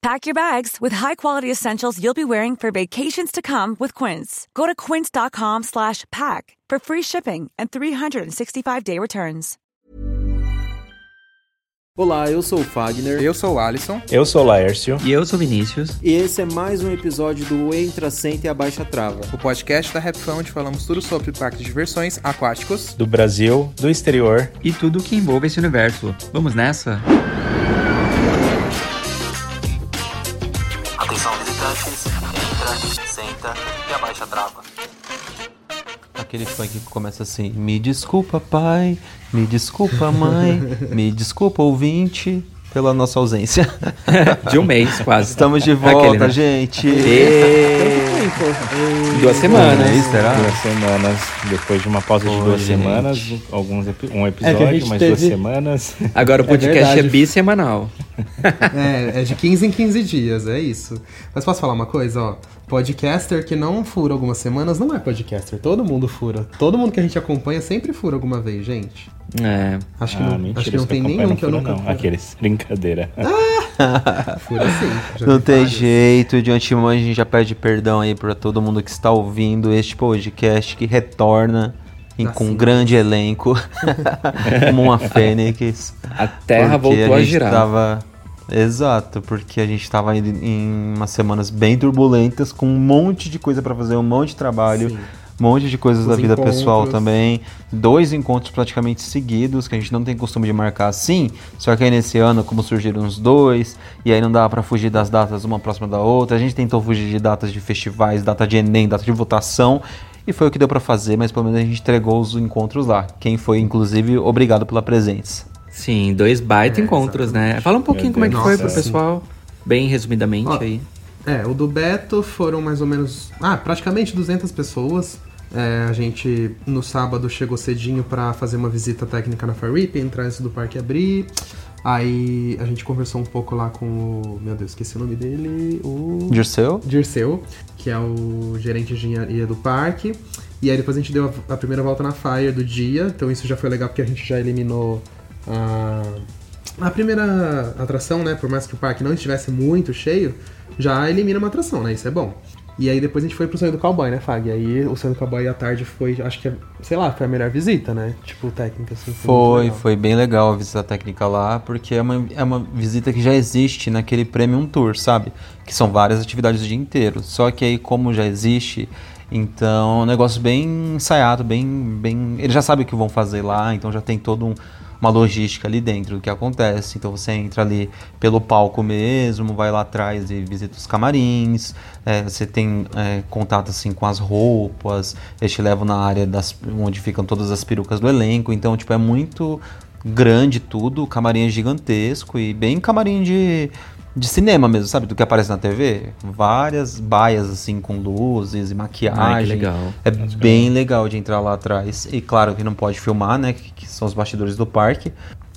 Pack your bags with high-quality essentials you'll be wearing for vacations to come with Quince. Go to quince.com slash pack for free shipping and 365-day returns. Olá, eu sou o Fagner. Eu sou o Alisson. Eu sou o Laércio. E eu sou o Vinícius. E esse é mais um episódio do Entra, Senta e Abaixa Trava. O podcast da Rapfão, onde falamos tudo sobre parques de diversões aquáticos. Do Brasil, do exterior. E tudo que envolve esse universo. Vamos nessa? Atenção entra, senta e abaixa a trava. Aquele funk que começa assim: Me desculpa, pai, me desculpa, mãe, me desculpa, ouvinte, pela nossa ausência. De um mês, quase. Estamos de volta, Aquele, né? gente. E... Duas semanas. Um será? Duas semanas. Depois de uma pausa de duas gente. semanas, alguns um episódio, é mais teve... duas semanas. Agora o podcast é, é bissemanal. É, é de 15 em 15 dias, é isso. Mas posso falar uma coisa, ó? Podcaster que não fura algumas semanas não é podcaster. Todo mundo fura. Todo mundo que a gente acompanha sempre fura alguma vez, gente. É. Acho que ah, não, mentira, acho que não tem nenhum que eu nunca. Não. Aqueles. Brincadeira. Ah! fura sim. Não tem vários. jeito. De antemão a gente já pede perdão aí pra todo mundo que está ouvindo este podcast que retorna. Em, com um grande elenco, como uma fênix. A terra voltou a, a girar. Tava Exato, porque a gente estava em umas semanas bem turbulentas, com um monte de coisa para fazer, um monte de trabalho, Sim. Um monte de coisas Os da vida encontros. pessoal também. Dois encontros praticamente seguidos, que a gente não tem costume de marcar assim, só que aí nesse ano, como surgiram uns dois, e aí não dava para fugir das datas uma próxima da outra, a gente tentou fugir de datas de festivais, data de Enem, data de votação, e foi o que deu para fazer, mas pelo menos a gente entregou os encontros lá. Quem foi, inclusive, obrigado pela presença. Sim, dois baita é, encontros, exatamente. né? Fala um pouquinho como é que Nossa, foi pro pessoal, bem resumidamente Ó, aí. É, o do Beto foram mais ou menos, ah, praticamente 200 pessoas. É, a gente no sábado chegou cedinho para fazer uma visita técnica na Farip, entrar antes do parque abrir. Aí a gente conversou um pouco lá com o. Meu Deus, esqueci o nome dele. O. Dirceu? Dirceu, que é o gerente de engenharia do parque. E aí depois a gente deu a, a primeira volta na Fire do dia. Então isso já foi legal porque a gente já eliminou a, a primeira atração, né? Por mais que o parque não estivesse muito cheio, já elimina uma atração, né? Isso é bom. E aí depois a gente foi pro sonho do cowboy, né, Fag? E aí o sonho do cowboy à tarde foi, acho que, sei lá, foi a melhor visita, né? Tipo, técnica, assim. Foi, foi, foi bem legal a visita técnica lá, porque é uma, é uma visita que já existe naquele Premium Tour, sabe? Que são várias atividades o dia inteiro. Só que aí, como já existe, então é um negócio bem ensaiado, bem, bem. Eles já sabem o que vão fazer lá, então já tem todo um uma logística ali dentro do que acontece. Então você entra ali pelo palco mesmo, vai lá atrás e visita os camarins, é, você tem é, contato assim com as roupas, eles te levam na área das, onde ficam todas as perucas do elenco. Então, tipo, é muito grande tudo, o camarim é gigantesco e bem camarim de de cinema mesmo, sabe? Do que aparece na TV. Várias baias, assim, com luzes e maquiagem. Ai, legal. É Acho bem legal. legal de entrar lá atrás. E claro que não pode filmar, né? Que, que, são os bastidores do parque.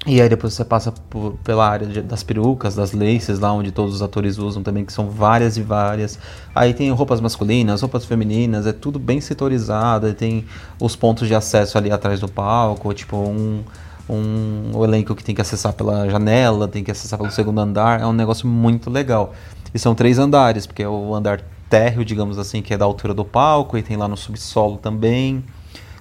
E aí depois você passa por, pela área de, das perucas, das laces, lá onde todos os atores usam também, que são várias e várias. Aí tem roupas masculinas, roupas femininas, é tudo bem setorizado, tem os pontos de acesso ali atrás do palco, tipo um, um elenco que tem que acessar pela janela, tem que acessar pelo segundo andar, é um negócio muito legal. E são três andares, porque é o andar térreo, digamos assim, que é da altura do palco, e tem lá no subsolo também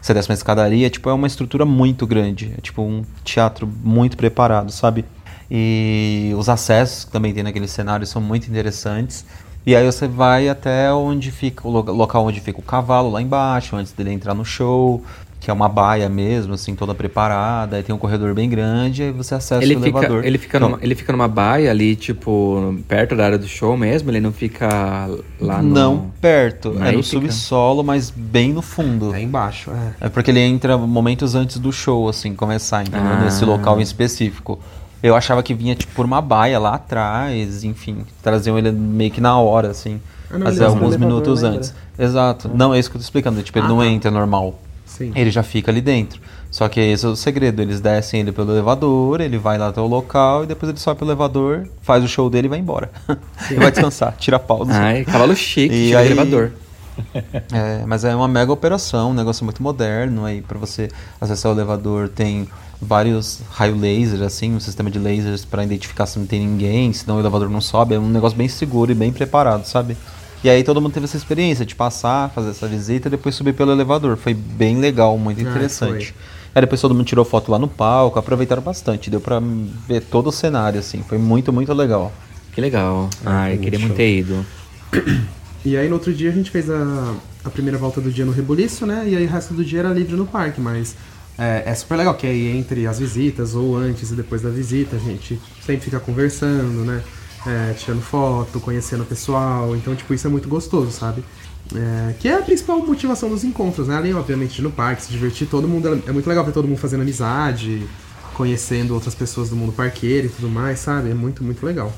você desce uma escadaria, tipo, é uma estrutura muito grande. É tipo um teatro muito preparado, sabe? E os acessos que também tem naquele cenário são muito interessantes. E aí você vai até onde fica o local onde fica o cavalo lá embaixo, antes dele entrar no show que é uma baia mesmo, assim, toda preparada, aí tem um corredor bem grande, aí você acessa ele o fica, elevador. Ele fica, então, numa, ele fica numa baia ali, tipo, perto da área do show mesmo? Ele não fica lá no... Não perto, é no subsolo, mas bem no fundo. É embaixo, é. É porque ele entra momentos antes do show, assim, começar, entendeu? Ah. Nesse local em específico. Eu achava que vinha, tipo, por uma baia lá atrás, enfim, traziam ele meio que na hora, assim. Ah, não, fazer alguns minutos antes. Exato. Não, é isso que eu tô explicando. Tipo, ele ah, não tá. entra normal. Sim. Ele já fica ali dentro. Só que esse é o segredo. Eles descem ele pelo elevador, ele vai lá até o local e depois ele sobe pelo elevador, faz o show dele e vai embora. e vai descansar, tira a pausa. Ai, cavalo chique, e aí, elevador. É, mas é uma mega operação, um negócio muito moderno. Aí para você acessar o elevador tem vários raio laser, assim, um sistema de lasers para identificar se não tem ninguém, senão o elevador não sobe. É um negócio bem seguro e bem preparado, sabe? E aí todo mundo teve essa experiência de passar, fazer essa visita e depois subir pelo elevador. Foi bem legal, muito ah, interessante. Ah, aí depois todo mundo tirou foto lá no palco, aproveitaram bastante, deu pra ver todo o cenário, assim. Foi muito, muito legal. Que legal. Ah, Ai, queria muito ter ido. E aí no outro dia a gente fez a, a primeira volta do dia no Rebuliço, né? E aí o resto do dia era livre no parque, mas é, é, super legal que aí entre as visitas ou antes e depois da visita a gente sempre fica conversando, né? É, tirando foto, conhecendo o pessoal. Então, tipo, isso é muito gostoso, sabe? É, que é a principal motivação dos encontros, né? Além, obviamente, de ir no parque, se divertir, todo mundo. É muito legal ver todo mundo fazendo amizade, conhecendo outras pessoas do mundo parqueiro e tudo mais, sabe? É muito, muito legal.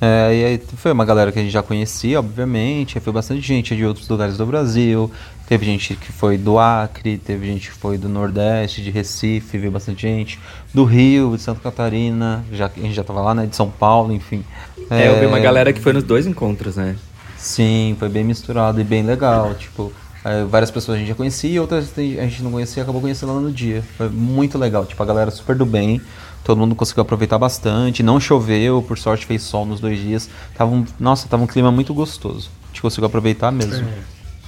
É, e aí foi uma galera que a gente já conhecia, obviamente, foi bastante gente de outros lugares do Brasil, teve gente que foi do Acre, teve gente que foi do Nordeste, de Recife, veio bastante gente, do Rio, de Santa Catarina, já, a gente já tava lá, né, de São Paulo, enfim. É, é eu vi uma galera que foi nos dois encontros, né? Sim, foi bem misturado e bem legal, tipo, é, várias pessoas a gente já conhecia, outras a gente não conhecia, acabou conhecendo lá no dia. Foi muito legal, tipo, a galera super do bem, todo mundo conseguiu aproveitar bastante, não choveu, por sorte fez sol nos dois dias. Tava um, nossa, tava um clima muito gostoso. A gente conseguiu aproveitar mesmo. É.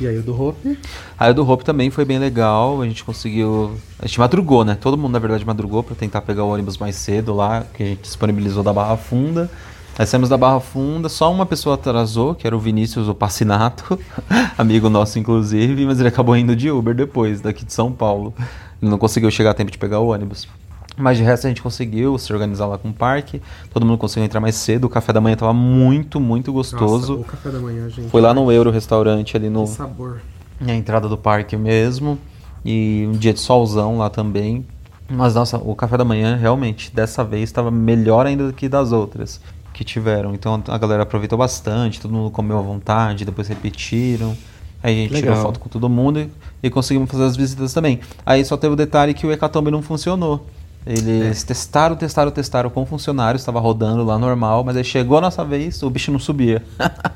E aí o do Hope? Aí o do Hope também foi bem legal, a gente conseguiu... A gente madrugou, né? Todo mundo, na verdade, madrugou para tentar pegar o ônibus mais cedo lá, que a gente disponibilizou da Barra Funda. Nós saímos da Barra Funda, só uma pessoa atrasou, que era o Vinícius, o Passinato, amigo nosso inclusive, mas ele acabou indo de Uber depois, daqui de São Paulo. Ele não conseguiu chegar a tempo de pegar o ônibus. Mas de resto a gente conseguiu se organizar lá com o parque. Todo mundo conseguiu entrar mais cedo. O café da manhã estava muito, muito gostoso. Nossa, o café da manhã, gente. Foi lá no Euro Restaurante ali no. Que sabor. Na entrada do parque mesmo. E um dia de solzão lá também. Mas nossa, o café da manhã realmente dessa vez estava melhor ainda do que das outras que tiveram. Então a galera aproveitou bastante, todo mundo comeu à vontade, depois repetiram. Aí a gente Legal. tirou foto com todo mundo e, e conseguimos fazer as visitas também. Aí só teve o detalhe que o Hecatombe não funcionou. Eles é. testaram, testaram, testaram com funcionários, estava rodando lá normal, mas aí chegou a nossa vez, o bicho não subia.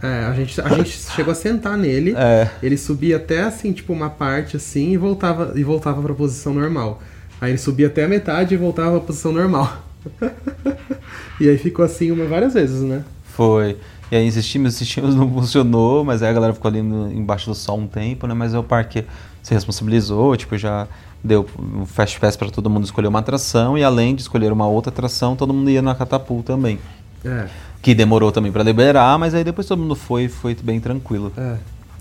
é, a gente, a gente chegou a sentar nele, é. ele subia até assim, tipo, uma parte assim e voltava e voltava para a posição normal. Aí ele subia até a metade e voltava para a posição normal. e aí ficou assim uma várias vezes, né? Foi. E aí insistimos, insistimos, não funcionou, mas aí a galera ficou ali no, embaixo do sol um tempo, né? Mas o parque se responsabilizou, tipo, já deu um Fast Pass para todo mundo escolher uma atração e além de escolher uma outra atração, todo mundo ia na Catapult também. É. Que demorou também para liberar, mas aí depois todo mundo foi, foi bem tranquilo. É.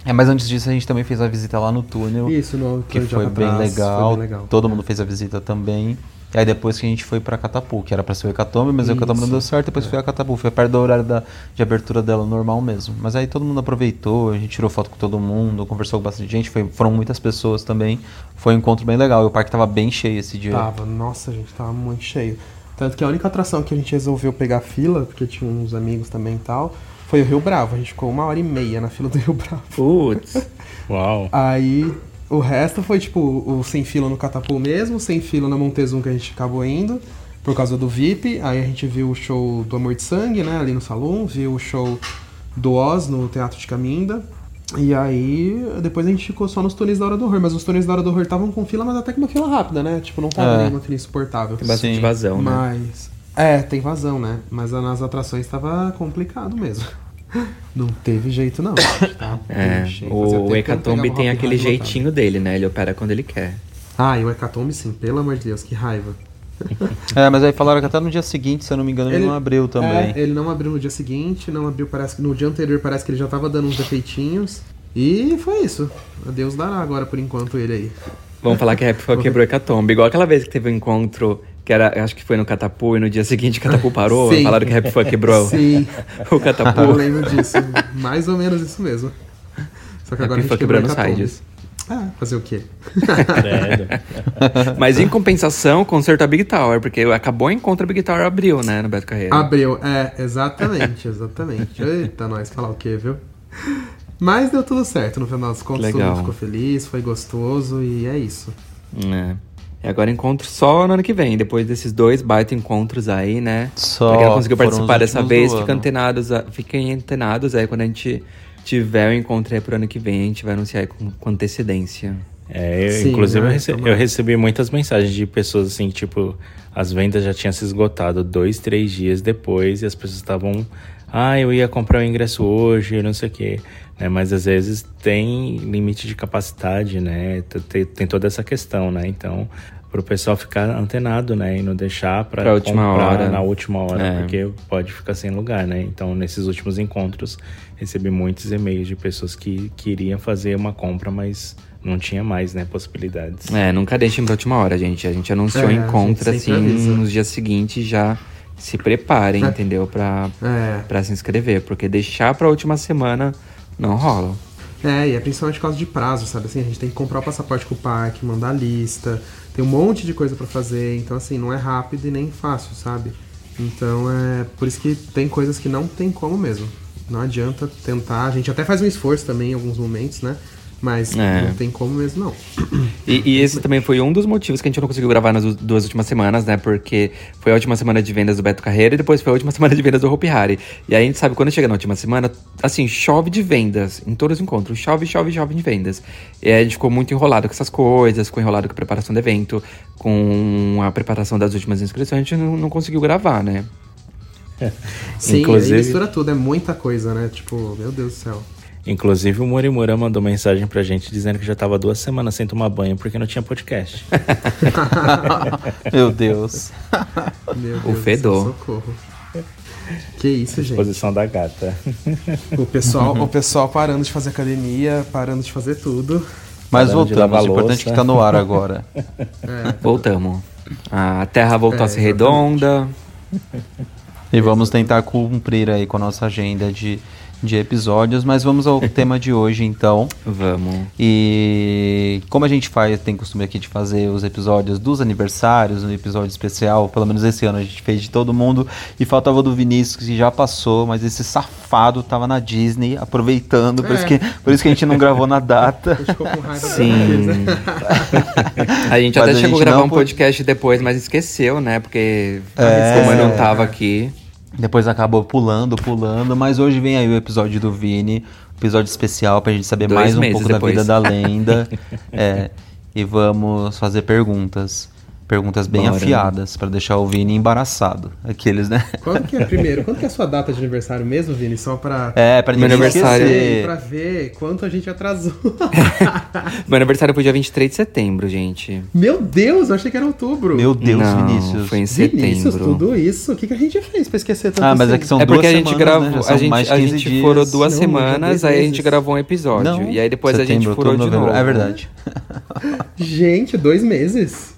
É, mas antes disso a gente também fez a visita lá no túnel. Isso, no que foi bem, legal. foi bem legal. Todo mundo fez a visita também. E aí depois que a gente foi pra Catapu, que era pra ser o Hecatombe, mas Isso. o Hecatombe não deu certo, depois é. foi a Catapu, foi perto do horário da, de abertura dela normal mesmo. Mas aí todo mundo aproveitou, a gente tirou foto com todo mundo, conversou com bastante gente, foi, foram muitas pessoas também. Foi um encontro bem legal, e o parque tava bem cheio esse dia. Tava, nossa, gente, tava muito cheio. Tanto que a única atração que a gente resolveu pegar fila, porque tinha uns amigos também e tal, foi o Rio Bravo. A gente ficou uma hora e meia na fila do Rio Bravo. Putz, uau. Aí o resto foi tipo o sem fila no Catapult mesmo, sem fila na Montezum que a gente acabou indo. por causa do VIP. Aí a gente viu o show do Amor de Sangue, né, ali no salão, viu o show do Oz no Teatro de Caminda. E aí, depois a gente ficou só nos túneis da Hora do Horror. Mas os túneis da Hora do Horror estavam com fila, mas até que uma fila rápida, né? Tipo, não tava É. nenhuma fila insuportável. Tem bastante Sim. vazão, né? Mas. É, tem vazão, né? Mas nas atrações tava complicado mesmo. Não teve jeito, não. Tá É, o não Hecatombe tem aquele lotado. jeitinho dele, né? Ele opera quando ele quer. Ah, e o Hecatombe sim, pelo amor de Deus, que raiva. É, mas aí falaram que até no dia seguinte, se eu não me engano, ele, Ele- não abriu também. É, ele não abriu no dia seguinte, não abriu, parece que no dia anterior parece que ele já tava dando uns defeitinhos. E foi isso. Deus dará agora por enquanto ele aí. Vamos falar que a Rap foi quebrou o Hecatombe. Igual aquela vez que teve um encontro, que era, acho que foi no Catapu, e no dia seguinte o Catapu parou. Sim. Falaram que a Rap foi quebrou Sim, o eu Catapu. lembro disso. Mais ou menos isso mesmo. Só que agora a Rap gente foi quebrou quebrando o os Hecatombe. sides. Ah, fazer o quê? Mas em compensação, consertou a Big Tower, porque acabou o encontro, a Big Tower abriu, né, no Beto Carreiro. Abriu, é, exatamente, exatamente. Eita, nós, falar o quê, viu? Mas deu tudo certo, no final das contas todo Legal. mundo ficou feliz, foi gostoso e é isso. É. E agora encontro só no ano que vem, depois desses dois baita encontros aí, né? Só pra quem não conseguiu participar dessa vez, fica ano. antenados, a- fiquem antenados aí quando a gente tiver o encontro aí pro ano que vem, a gente vai anunciar aí com, com antecedência. É, eu, Sim, inclusive né? eu, rece- Tomara. eu recebi muitas mensagens de pessoas assim, tipo, as vendas já tinham se esgotado dois, três dias depois e as pessoas estavam, ah, eu ia comprar o ingresso hoje, não sei o quê. Né? Mas às vezes tem limite de capacidade, né? Tem, tem toda essa questão, né? Então, pro pessoal ficar antenado, né? E não deixar última comprar hora. na última hora, É. porque pode ficar sem lugar, né? Então, nesses últimos encontros, recebi muitos e-mails de pessoas que queriam fazer uma compra, mas não tinha mais, né, possibilidades. É, nunca deixem pra última hora, gente. A gente anunciou É, encontro assim avisa. nos dias seguintes já se preparem, É. entendeu? Pra, É. pra se inscrever, porque deixar pra última semana não rola. É, e é principalmente por causa de prazo, sabe? Assim, a gente tem que comprar o passaporte com o parque, mandar a lista, tem um monte de coisa pra fazer, então assim, não é rápido e nem fácil, sabe? Então é por isso que tem coisas que não tem como mesmo. Não adianta tentar, a gente até faz um esforço também em alguns momentos, né? Mas É. não tem como mesmo, não. E, e esse também foi um dos motivos que a gente não conseguiu gravar nas duas últimas semanas, né? Porque foi a última semana de vendas do Beto Carreira e depois foi a última semana de vendas do Hopi Hari. E aí a gente sabe, quando chega na última semana, assim, chove de vendas em todos os encontros. Chove, chove, chove de vendas. E aí a gente ficou muito enrolado com essas coisas, ficou enrolado com a preparação do evento, com a preparação das últimas inscrições, a gente não, não conseguiu gravar, né? Sim, Inclusive- aí mistura tudo, é muita coisa, né? Tipo, meu Deus do céu. Inclusive, o Morimura mandou mensagem pra gente dizendo que já tava duas semanas sem tomar banho porque não tinha podcast. Meu Deus. Meu Deus O fedor. socorro. Que isso, gente. Posição da gata. O pessoal, o pessoal parando de fazer academia, parando de fazer tudo. Mas Parando voltamos, o importante é que tá no ar agora. Voltamos. A Terra voltou É, a ser redonda. E vamos tentar cumprir aí com a nossa agenda de, de episódios, mas vamos ao tema de hoje então. Vamos. E como a gente faz, tem costume aqui de fazer os episódios dos aniversários, um episódio especial, pelo menos esse ano a gente fez de todo mundo, e faltava o do Vinícius, que já passou, mas esse safado tava na Disney, aproveitando, por, É. isso, que, por isso que a gente não gravou na data. A gente ficou com raiva Sim. A gente Mas até a chegou a gravar um podcast depois, mas esqueceu, né? Porque É. como eu não tava aqui. Depois acabou pulando, pulando, mas hoje vem aí o episódio do Vini, episódio especial pra gente saber Dois mais um pouco da depois. vida da lenda. é, e vamos fazer perguntas. Perguntas bem Bora. afiadas, pra deixar o Vini embaraçado. Aqueles, né? Quando que é primeiro? Quando que é a sua data de aniversário mesmo, Vini? Só pra, É, pra Meu aniversário- esquecer. pra ver quanto a gente atrasou. Meu aniversário foi dia 23 de setembro, gente. Meu Deus, eu achei que era outubro. Meu Deus, não, Vinícius. Foi em Vinícius, setembro. tudo isso? O que, que a gente fez pra esquecer tanto Ah, mas assim? é que são É duas porque a gente semanas, gravou, né? A gente, mais a 15 gente dias. furou duas Não, semanas, aí a gente gravou um episódio. Não, e aí depois a gente setembro, furou outubro, de novembro. novo. É verdade. Gente, dois meses.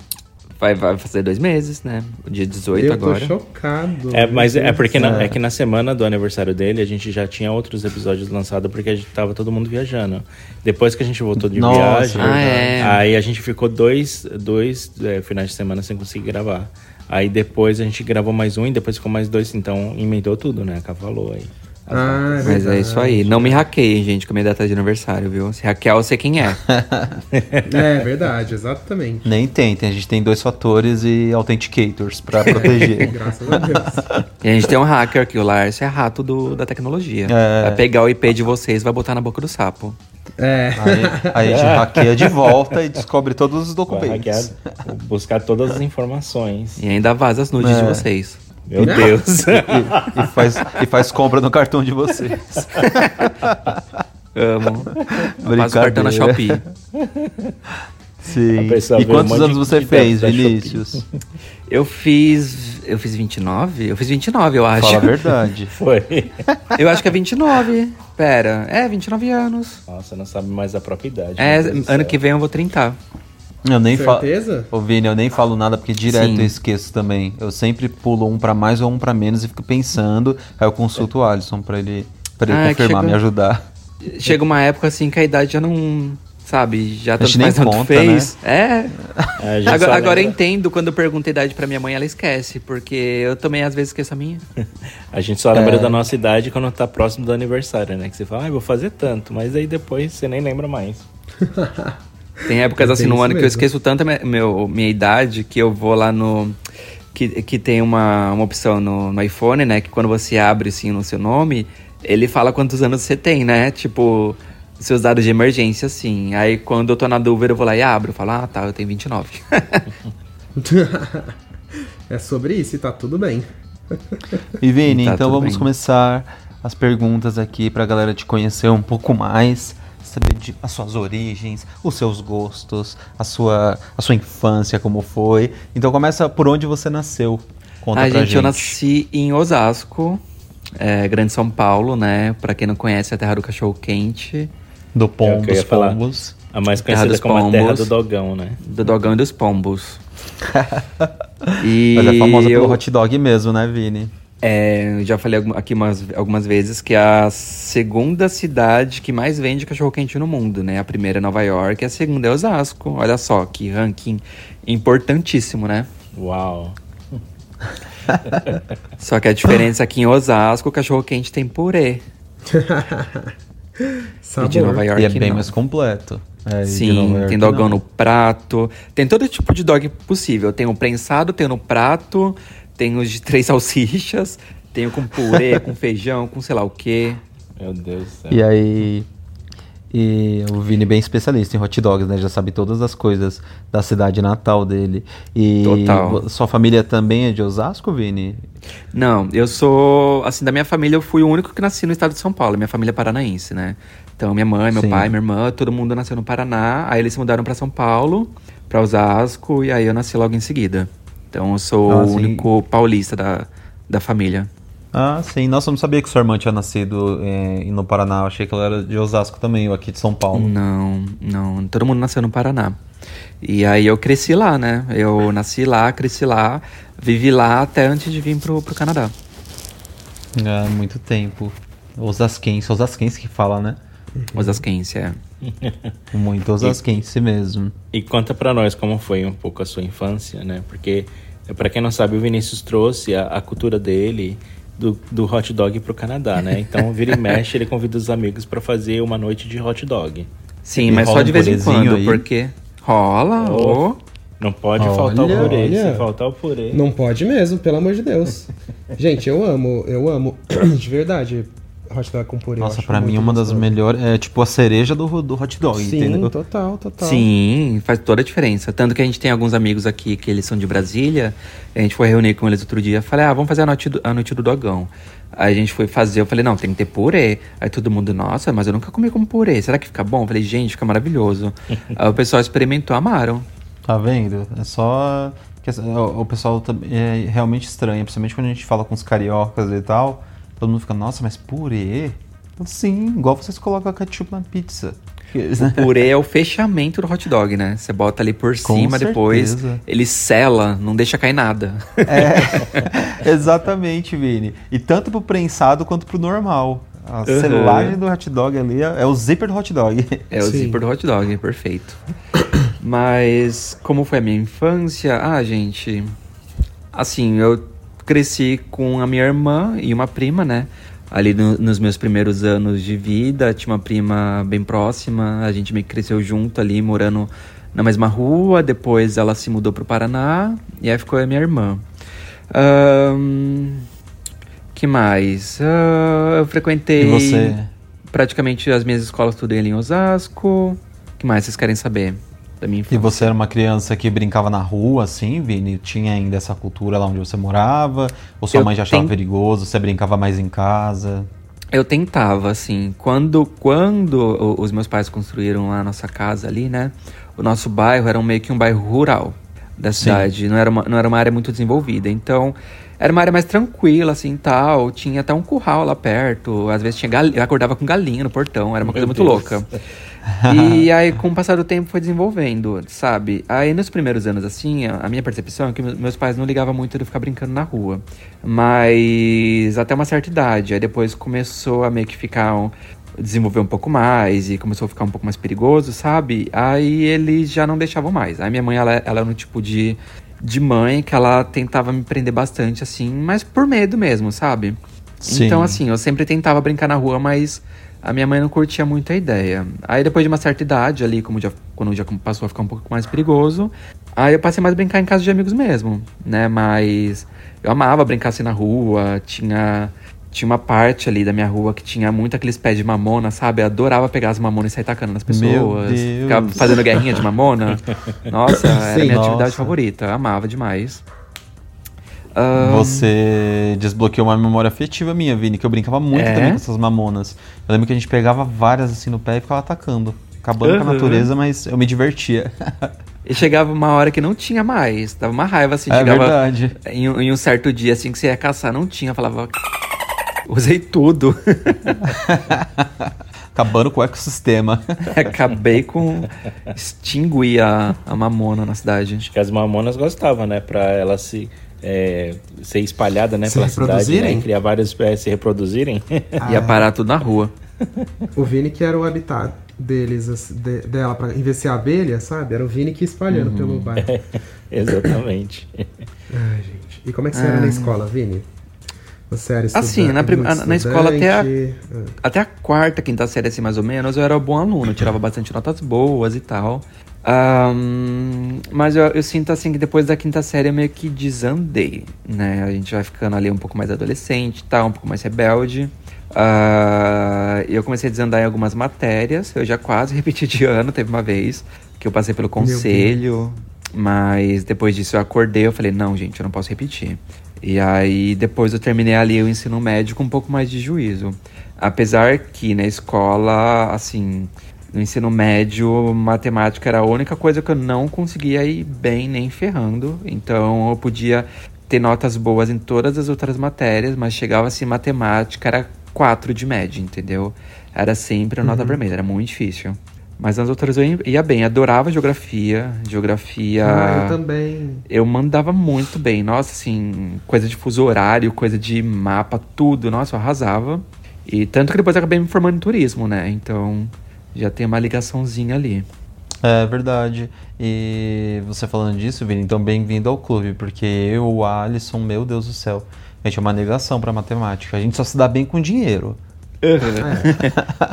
Vai, vai fazer dois meses, né? O dia 18 eu agora. tô chocado. É, mas é porque na, é que na semana do aniversário dele a gente já tinha outros episódios lançados porque a gente tava todo mundo viajando. Depois que a gente voltou de Nossa, viagem, Ah, é. aí a gente ficou dois, dois é, finais de semana sem conseguir gravar. Aí depois a gente gravou mais um e depois ficou mais dois, então emendou tudo, né? Cavalou aí. Ah, Mas é isso aí. Não me hackeiem, gente, com a minha data de aniversário, viu? Se hackear, eu sei quem é. É verdade, exatamente. Nem tentem, a gente tem dois fatores e authenticators pra proteger. Graças a Deus. E a gente tem um hacker aqui, o Lars é rato do, da tecnologia. É. Vai pegar o IP de vocês e vai botar na boca do sapo. É. Aí, aí a gente hackeia de volta e descobre todos os Vai documentos. hackear, buscar todas as informações. E ainda vaza as nudes É. de vocês. Meu Deus. E, e faz, e faz compra no cartão de vocês. Amo. Passa o cartão na Shopee. Sim. E um quantos anos de você fez. Vinícius? Eu fiz. Eu fiz 29? Eu fiz 29, eu acho. Fala a verdade. Foi. Eu acho que é 29. Pera, é 29 anos. Nossa, não sabe mais a própria idade. É, ano céu. que vem eu vou 30. Eu nem falo. Certeza? Ô, Vini, eu nem falo nada porque direto Sim. eu esqueço também. Eu sempre pulo um pra mais ou um pra menos e fico pensando. Aí eu consulto o Alisson pra ele, pra ele Ah, que confirmar, chegou- me ajudar. Chega uma época assim que a idade já não. Sabe, já tanto nem faz tanto conta, fez. É. É, gente Agora, agora eu entendo quando eu pergunto a idade pra minha mãe, ela esquece. Porque eu também às vezes esqueço a minha. A gente só lembra É. da nossa idade quando tá próximo do aniversário, né? Que você fala, ah, eu vou fazer tanto, mas aí depois você nem lembra mais. Tem épocas É assim no ano que eu mesmo. esqueço tanto a minha, meu, minha idade que eu vou lá no. Que, que tem uma, uma opção no, no iPhone, né? Que quando você abre assim no seu nome, ele fala quantos anos você tem, né? Tipo, seus dados de emergência, assim. Aí quando eu tô na dúvida, eu vou lá e abro. Eu falo, ah, tá, eu tenho 29. É sobre isso e tá tudo bem. E Vini, Tá então vamos bem. começar as perguntas aqui pra galera te conhecer um pouco mais, saber de, as suas origens, os seus gostos, a sua, a sua infância, como foi. Então começa por onde você nasceu. Conta a pra gente, gente. eu nasci em Osasco, é, Grande São Paulo, né? Pra quem não conhece, é a terra do cachorro quente, Do É pom, o que eu ia dos pombos. A mais Terra conhecida dos como a terra Pombos. do dogão, né? do dogão e dos pombos. e Mas é famosa eu- pelo hot dog mesmo, né, Vini? É, eu já falei aqui umas, algumas vezes que é a segunda cidade que mais vende cachorro-quente no mundo, né? A primeira é Nova York e a segunda é Osasco. Olha só, que ranking importantíssimo, né? Uau. Só que a diferença aqui em Osasco, o cachorro-quente tem purê. E de Nova. York E é bem não. mais completo. É, Sim, York tem dogão não. no prato, tem todo tipo de dog possível. Tem o prensado, tem o no prato, tem os de três salsichas, tem o com purê, com feijão, com sei lá o quê. Meu Deus do céu. E aí. E o Vini bem especialista em hot dogs, né? Já sabe todas as coisas da cidade natal dele. E Total. sua família também é de Osasco, Vini? Não, eu sou. Assim, da minha família, eu fui o único que nasci no estado de São Paulo. Minha família é paranaense, né? Então, minha mãe, meu Sim. pai, minha irmã, todo mundo nasceu no Paraná. Aí eles se mudaram pra São Paulo, pra Osasco, e aí eu nasci logo em seguida. Então, eu sou Ah, o sim. único paulista da, da família. Ah, sim. Nossa, eu não sabia que sua irmã tinha nascido é, no Paraná. Eu achei que ela era de Osasco também, ou aqui de São Paulo. Não, não. Todo mundo nasceu no Paraná. E aí eu cresci lá, né? Eu nasci lá, cresci lá, vivi lá até antes de vir pro, pro Canadá. Há muito tempo. Osasquense, Osasquense que fala, né? Osasquense, é. Muito Osasquense mesmo. E conta pra nós como foi um pouco a sua infância, né? Porque, pra quem não sabe, o Vinícius trouxe a, a cultura dele do, do hot dog pro Canadá, né? Então, vira e mexe, ele convida os amigos pra fazer uma noite de hot dog. Sim, E mas só de um vez em quando, aí? porque rola, Oh. ô. Não pode Olha, faltar o purê. olha. Se faltar o purê. Não pode mesmo, pelo amor de Deus. Gente, eu amo, eu amo, de verdade, hot dog com purê. Nossa, pra mim uma das melhores. É tipo a cereja do, do hot dog, Sim, entendeu? total, total. Sim, faz toda a diferença. Tanto que a gente tem alguns amigos aqui que eles são de Brasília. A gente foi reunir com eles outro dia. Falei, ah, vamos fazer a noite do, a noite do dogão. Aí a gente foi fazer, eu falei, não, tem que ter purê. Aí todo mundo, nossa, mas eu nunca comi com purê. Será que fica bom? Eu falei, gente, fica maravilhoso. Aí o pessoal experimentou, amaram. Tá vendo? É só. que o pessoal é realmente estranho, principalmente quando a gente fala com os cariocas e tal. Todo mundo fica, nossa, mas purê? Sim, igual vocês colocam ketchup na pizza. O purê é o fechamento do hot dog, né? Você bota ali por Com cima, depois certeza. ele sela, não deixa cair nada. É, exatamente, Vini. E tanto pro prensado quanto pro normal. A Uhum. selagem do hot dog ali é, é o zíper do hot dog. É o Sim. zíper do hot dog, perfeito. Mas como foi a minha infância? Ah, gente. Assim, eu cresci com a minha irmã e uma prima, né? ali no- nos meus primeiros anos de vida. Tinha uma prima bem próxima, a gente meio que cresceu junto ali, morando na mesma rua. Depois ela se mudou pro Paraná e aí ficou a minha irmã. Ahn, que mais? Ah, eu frequentei E você? praticamente as minhas escolas tudo ali em Osasco. que mais vocês querem saber da minha E infância? você era uma criança que brincava na rua, assim, Vini? Tinha ainda essa cultura lá onde você morava? Ou sua Eu mãe já achava ten- perigoso? Você brincava mais em casa? Eu tentava, assim, quando, quando os meus pais construíram lá a nossa casa ali, né? O nosso bairro era meio que um bairro rural da Sim. cidade, não era, uma, não era uma área muito desenvolvida. Então, era uma área mais tranquila, assim, tal. Tinha até um curral lá perto, às vezes tinha galinha, eu acordava com galinha no portão, era uma coisa Meu muito Deus. louca. E aí, com o passar do tempo, foi desenvolvendo, sabe? Aí, nos primeiros anos, assim, a minha percepção é que me- meus pais não ligavam muito de ficar brincando na rua. Mas até uma certa idade. Aí depois começou a meio que ficar... Um, desenvolver um pouco mais e começou a ficar um pouco mais perigoso, sabe? Aí eles já não deixavam mais. Aí minha mãe, ela, ela era um tipo de, de mãe que ela tentava me prender bastante, assim, mas por medo mesmo, sabe? Sim. Então, assim, eu sempre tentava brincar na rua, mas a minha mãe não curtia muito a ideia. Aí, depois de uma certa idade, ali, como já, quando já passou a ficar um pouco mais perigoso, aí eu passei mais a brincar em casa de amigos mesmo, né? Mas eu amava brincar assim na rua, tinha. Tinha uma parte ali da minha rua que tinha muito aqueles pés de mamona, sabe? Eu adorava pegar as mamonas e sair tacando nas pessoas. Ficava fazendo guerrinha de mamona. Nossa, era a minha nossa. atividade favorita. Eu amava demais. Você desbloqueou uma memória afetiva minha, Vini, que eu brincava muito É? também com essas mamonas. Eu lembro que a gente pegava várias assim no pé e ficava atacando. Acabando com a natureza, mas eu me divertia. E chegava uma hora que não tinha mais. Dava uma raiva, assim. é chegava verdade. Em, um- em um certo dia, assim, que você ia caçar, não tinha. Eu Falava... Usei tudo. Acabando com o ecossistema. Acabei com... Extingui a, a mamona na cidade. Acho que as mamonas gostavam, né? Pra elas se é, ser espalhada, né? Se pela cidade, reproduzirem? né? Criar várias espécies se reproduzirem. Ia parar tudo na rua. O Vini que era o habitat deles, de- dela, pra, em vez de ser abelha, sabe? Era o Vini que espalhando Uhum. pelo bairro. Exatamente. Ai, gente. E como é que você era na escola, Vini? Você era estudante? Assim, na prim- na escola até a-? Ah. Até a quarta, quinta série, assim, mais ou menos, eu era bom aluno, tirava bastante notas boas e tal. Ahn, mas eu, eu sinto, assim, que depois da quinta série eu meio que desandei, né? A gente vai ficando ali um pouco mais adolescente tal, um pouco mais rebelde. Ah, eu comecei a desandar em algumas matérias, eu já quase repeti de ano, teve uma vez que eu passei pelo conselho, mas depois disso eu acordei, eu falei, não, gente, eu não posso repetir. E aí depois eu terminei ali o ensino médio com um pouco mais de juízo. Apesar que na escola, assim, no ensino médio, matemática era a única coisa que eu não conseguia ir bem nem ferrando. Então eu podia ter notas boas em todas as outras matérias, mas chegava assim, matemática era 4 de média, entendeu? Era sempre a nota vermelha, era muito difícil. Mas nas outras eu ia bem, adorava geografia, geografia. Ah, eu também. Eu mandava muito bem. Nossa, assim, coisa de fuso horário, coisa de mapa, tudo. Nossa, eu arrasava. E tanto que depois eu acabei me formando em turismo, né? Então já tem uma ligaçãozinha ali. É verdade. E você falando disso, Vini, então bem-vindo ao clube, porque eu, o Alisson, meu Deus do céu, a gente é uma negação pra matemática. A gente só se dá bem com dinheiro.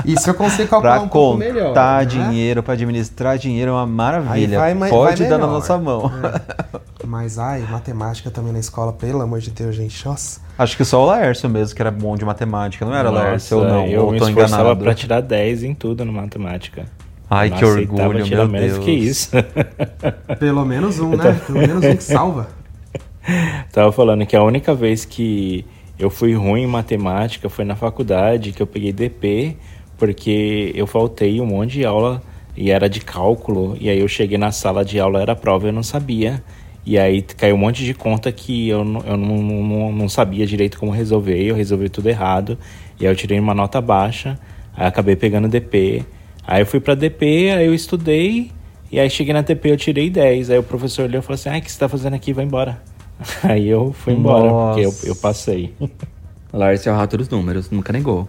Isso eu consigo calcular Pra um pouco contar melhor. né? dinheiro, pra administrar dinheiro é uma maravilha. Aí vai Pode vai dar na melhor. nossa mão. Mas, ai, matemática também na escola, pelo amor de Deus, gente. Nossa. Acho que só o Laércio mesmo que era bom de matemática, não era Laércio ou Nossa, não? Eu ou me tô esforçava enganado. pra tirar 10 em tudo no matemática. Ai, Não que orgulho, tirar meu menos Deus. que isso. Pelo menos um, né? Pelo menos um que salva. Tava falando que a única vez que eu fui ruim em matemática foi na faculdade, que eu peguei DP, porque eu faltei um monte de aula e era de cálculo, e aí eu cheguei na sala de aula, era prova e eu não sabia. E aí caiu um monte de conta que eu, não, eu não, não, não sabia direito como resolver, eu resolvi tudo errado, e aí eu tirei uma nota baixa, aí acabei pegando DP. Aí eu fui pra DP, aí eu estudei, e aí cheguei na DP eu tirei 10. Aí o professor olhou e falou assim: Ah, o que você tá fazendo aqui? Vai embora. Aí eu fui embora, porque eu, Nossa. eu passei. Lars é o rato dos números, nunca negou.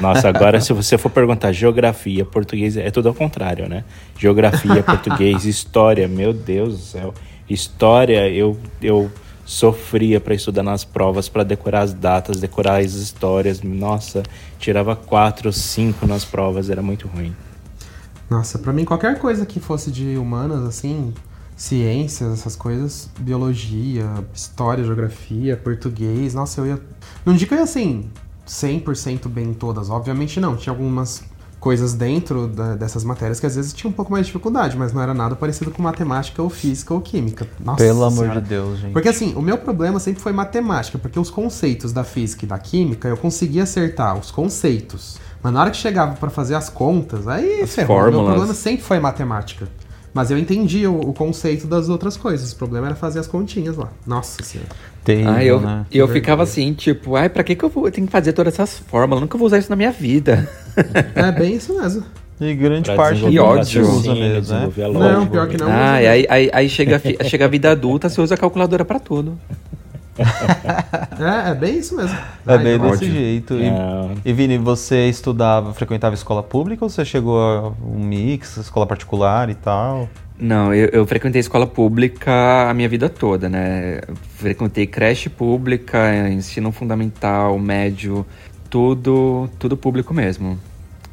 Nossa, agora se você for perguntar geografia, português, é tudo ao contrário, né? Geografia, português, história, meu Deus do céu. História, eu, eu sofria para estudar nas provas, para decorar as datas, decorar as histórias. Nossa, tirava quatro, cinco nas provas, era muito ruim. Nossa, pra mim qualquer coisa que fosse de humanas, assim, ciências, essas coisas, biologia, história, geografia, português, nossa, eu ia. Não digo que eu ia assim, 100% bem em todas, obviamente não. Tinha algumas coisas dentro da- dessas matérias que às vezes tinha um pouco mais de dificuldade, mas não era nada parecido com matemática ou física ou química. Nossa Pelo amor Senhora. de Deus, gente. Porque assim, o meu problema sempre foi matemática, porque os conceitos da física e da química eu conseguia acertar os conceitos. Mas na hora que chegava pra fazer as contas, aí As ferrou. O meu fórmulas. problema sempre foi matemática. Mas eu entendi o, o conceito das outras coisas. O problema era fazer as continhas lá. Nossa senhora. Terrível, Ah, eu, né? eu ficava assim, tipo, ai, pra que, que eu, vou, eu tenho que fazer todas essas fórmulas? Eu nunca vou usar isso na minha vida. É bem isso mesmo. E grande Pra parte o ódio. usa mesmo, né? Não, pior que não. ah, usa e aí, aí, aí chega, a chega a vida adulta, você usa a calculadora pra tudo. É, é bem isso mesmo. É Ai, bem desse ódio. jeito. E, Não. e Vini, você estudava, frequentava escola pública ou você chegou a um mix, escola particular e tal? Não, eu, eu frequentei escola pública a minha vida toda, né? Frequentei creche pública, ensino fundamental, médio, tudo, tudo público mesmo.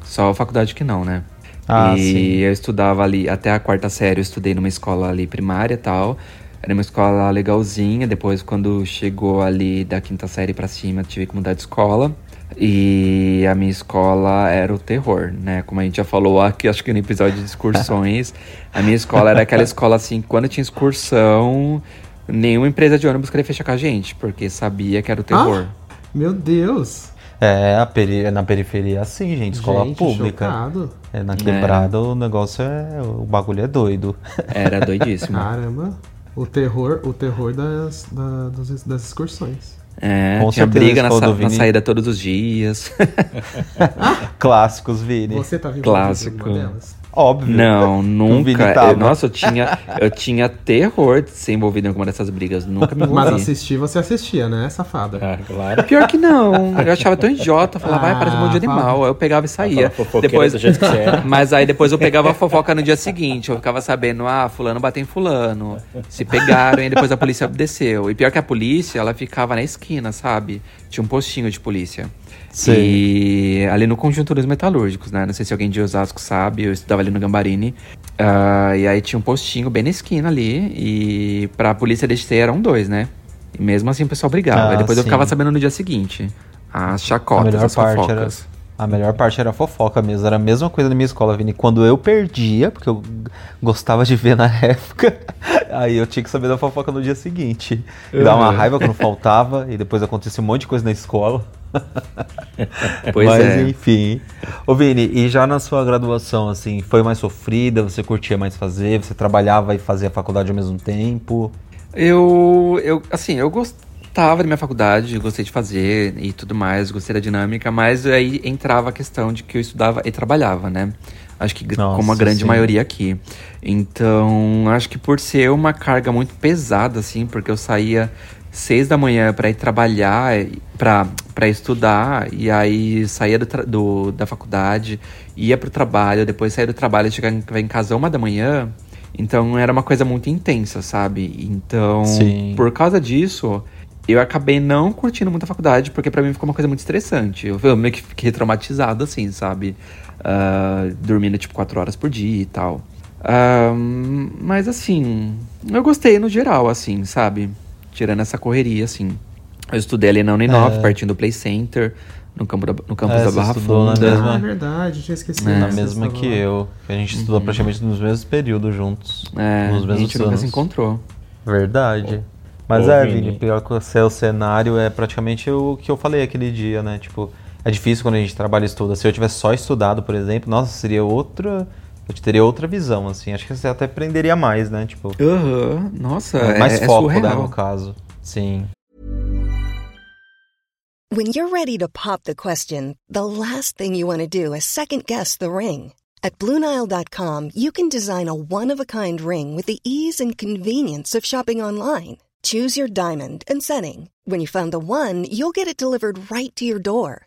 Só a faculdade que não, né? Ah, e sim. eu estudava ali, até a quarta série eu estudei numa escola ali primária e tal. Era uma escola legalzinha, depois quando chegou ali da quinta série pra cima, tive que mudar de escola. E a minha escola era o terror, né? Como a gente já falou aqui, acho que no episódio de excursões, a minha escola era aquela escola assim, quando tinha excursão, nenhuma empresa de ônibus queria fechar com a gente, porque sabia que era o terror. Meu Deus. É, a peri- na periferia é assim, gente, escola Gente, pública. chocado. É, na quebrada o negócio é. O bagulho é doido. Era doidíssimo. Caramba. O terror, o terror das, da- dos- das excursões. É, Com tinha certeza, briga na, sa- na saída todos os dias. Clássicos, Vini. Você tá vivo Clássico. delas? Óbvio. Não, nunca. Eu- nossa, eu tinha, eu tinha terror de ser envolvido em alguma dessas brigas. Nunca me Mas envolvi. assistir você assistia, né, safada? Ah, claro. Pior que não. Eu achava tão idiota. Falava, vai, parece um monte de Ah, animal. Aí eu pegava e saía. Depois... do jeito que é. Mas aí depois eu pegava a fofoca no dia seguinte. Eu ficava sabendo, ah, fulano bateu em fulano. Se pegaram e depois a polícia desceu. E pior que a polícia, ela ficava na esquina, sabe? Tinha um postinho de polícia. Sei. E ali no Conjunto dos Metalúrgicos, né? Não sei se alguém de Osasco sabe, eu estudava ali no Gambarini. Ah, e aí tinha um postinho bem na esquina ali. E pra polícia descer eram dois, né? E mesmo assim o pessoal brigava. Ah, e depois eu sim. ficava sabendo no dia seguinte. As chacotas, as parte era. fofocas. A melhor parte era a fofoca mesmo. Era a mesma coisa na minha escola, Vini. Quando eu perdia, porque eu gostava de ver na época, aí eu tinha que saber da fofoca no dia seguinte. E dava uma Uhum. raiva quando faltava, e depois acontecia um monte de coisa na escola. Pois Mas é. enfim. Ô Vini, e já na sua graduação, assim, foi mais sofrida? Você curtia mais fazer? Você trabalhava e fazia faculdade ao mesmo tempo? Eu, eu, assim, eu gostava da minha faculdade, gostei de fazer e tudo mais, gostei da dinâmica, mas aí entrava a questão de que eu estudava e trabalhava, né? Acho que Nossa, como a grande sim. maioria aqui. Então, acho que por ser uma carga muito pesada, assim, porque eu saía seis da manhã para ir trabalhar, para para estudar, e aí saía do, do- da faculdade, ia pro trabalho, depois saía do trabalho, chegava em- casa uma da manhã. Então era uma coisa muito intensa, sabe? Então, Sim. por causa disso, eu acabei não curtindo muito a faculdade, porque pra mim ficou uma coisa muito estressante. Eu, eu meio que fiquei traumatizado, assim, sabe? Ah, dormindo tipo quatro horas por dia e tal. Ah, mas assim, eu gostei no geral, assim, sabe? Tirando essa correria, assim. Eu estudei ali na Uninove, É. pertinho do Play Center, no, campo da, no campus É, da Barra Funda. mesma- Ah, é verdade, tinha esquecido. É. Na mesma que lá. eu. A gente estudou praticamente nos mesmos períodos juntos. É, nos a mesmos gente nunca anos. se encontrou. Verdade. Mas Ô, é, Vini. Vini, pior que o seu cenário é praticamente o que eu falei aquele dia, né? Tipo, é difícil quando a gente trabalha e estuda. Se eu tivesse só estudado, por exemplo, nossa, seria outra. Eu teria outra visão, assim. Acho que você até aprenderia mais, né? Tipo, Aham, nossa, é, mais é foco, né, surreal. no caso. Sim. When you're ready to pop the question, the last thing you want to do is second guess the ring. At Bluenile.com, you can design a one of a kind ring with the ease and convenience of shopping online. Choose your diamond and setting. When you find the one, you'll get it delivered right to your door.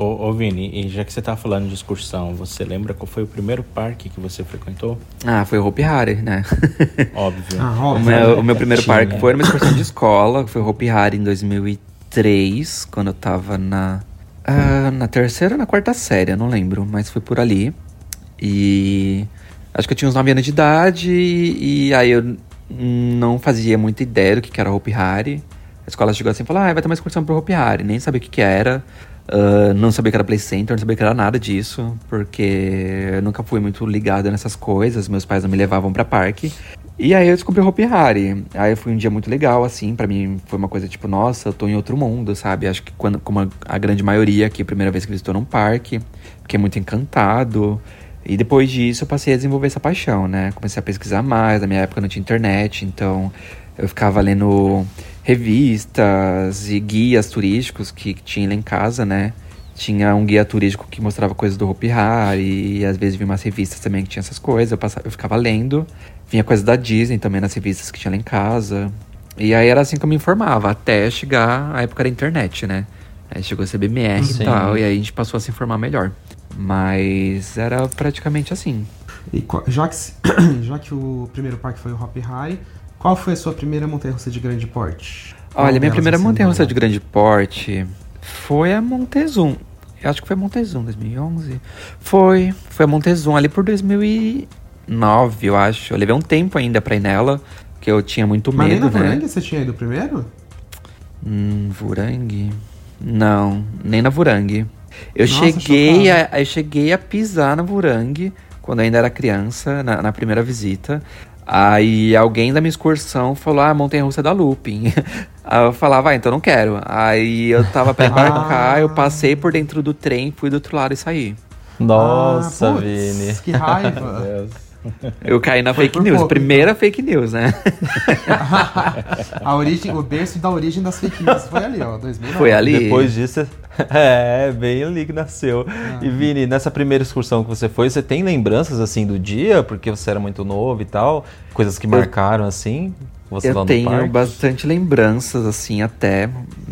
Ô, ô Vini, e já que você tá falando de excursão, você lembra qual foi o primeiro parque que você frequentou? Ah, foi o Hopi Hari, né? Óbvio. Ah, O óbvio. meu, o meu primeiro Tinha. parque foi numa excursão de escola, foi o Hopi Hari em 2003, quando eu tava na, ah, na terceira ou na quarta série, eu não lembro, mas foi por ali. E acho que eu tinha uns 9 anos de idade e aí eu não fazia muita ideia do que que era Hopi Hari. A escola chegou assim e falou, ah, vai ter uma excursão pro Hopi. Nem sabia o que que era, ah, não sabia que era Play Center, não sabia que era nada disso, porque eu nunca fui muito ligado nessas coisas, meus pais não me levavam pra parque. E aí eu descobri o Hopi Hari. Aí foi um dia muito legal, assim, pra mim foi uma coisa tipo, nossa, eu tô em outro mundo, sabe? Acho que quando, como a, grande maioria aqui, primeira vez que visitou num parque, fiquei muito encantado. E depois disso eu passei a desenvolver essa paixão, né? Comecei a pesquisar mais, na minha época não tinha internet, então eu ficava lendo revistas e guias turísticos que, tinha lá em casa, né? Tinha um guia turístico que mostrava coisas do Hopi Hari, e às vezes vinha umas revistas também que tinha essas coisas, eu, passava, eu ficava lendo. Vinha coisa da Disney também nas revistas que tinha lá em casa. E aí era assim que eu me informava, até chegar a época da internet, né? Aí chegou a CBMR Sim. e tal, e aí a gente passou a se informar melhor. Mas era praticamente assim. E já, que, já que o primeiro parque foi o Hop High, qual foi a sua primeira montanha-russa de grande porte? Qual Olha, minha primeira você montanha-russa de grande porte foi a Montezum. Eu acho que foi a Montezum, 2011. Foi, foi a Montezum ali por 2009, eu acho. Eu levei um tempo ainda pra ir nela, porque eu tinha muito Mas nem medo, na né? Você tinha ido primeiro? Hum? Não, nem na Vurang. Eu Nossa, cheguei a, eu cheguei a pisar na Vurang quando eu ainda era criança, na, na primeira visita. Aí alguém da minha excursão falou, ah, montanha russa da Looping. Aí eu falava, ah, então não quero. Aí eu tava pra embarcar, Ah. eu passei por dentro do trem, fui do outro lado e saí. Nossa, Ah, putz, Vini. Que raiva. Deus. Eu caí na Foi fake news. pouco, Primeira fake news, né? a origem, o berço da origem das fake news foi ali, ó, 2009. Foi ali. Depois disso, é, bem ali que nasceu. Ah. E Vini, nessa primeira excursão que você foi, você tem lembranças assim do dia? Porque você era muito novo e tal? Coisas que marcaram assim? Você eu tenho bastante lembranças, assim, até,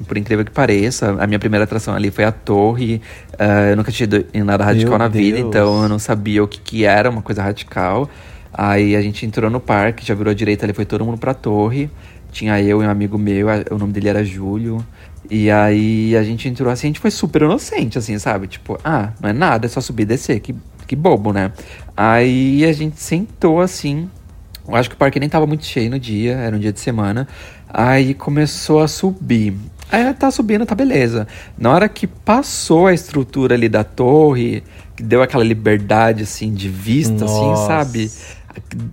por incrível que pareça. A minha primeira atração ali foi a torre. Ah, eu nunca tinha ido em nada radical Meu na vida, Deus. então eu não sabia o que, que era uma coisa radical. Aí a gente entrou no parque, já virou à direita ali, foi todo mundo pra torre. Tinha eu e um amigo meu, a- o nome dele era Júlio. E aí a gente entrou assim, a gente foi super inocente, assim, sabe? Tipo, ah, não é nada, é só subir e descer, que, que bobo, né? Aí a gente sentou assim, eu acho que o parque nem tava muito cheio no dia, era um dia de semana. Aí começou a subir. Aí tá subindo, tá beleza. Na hora que passou a estrutura ali da torre, que deu aquela liberdade assim de vista, assim, Nossa. sabe?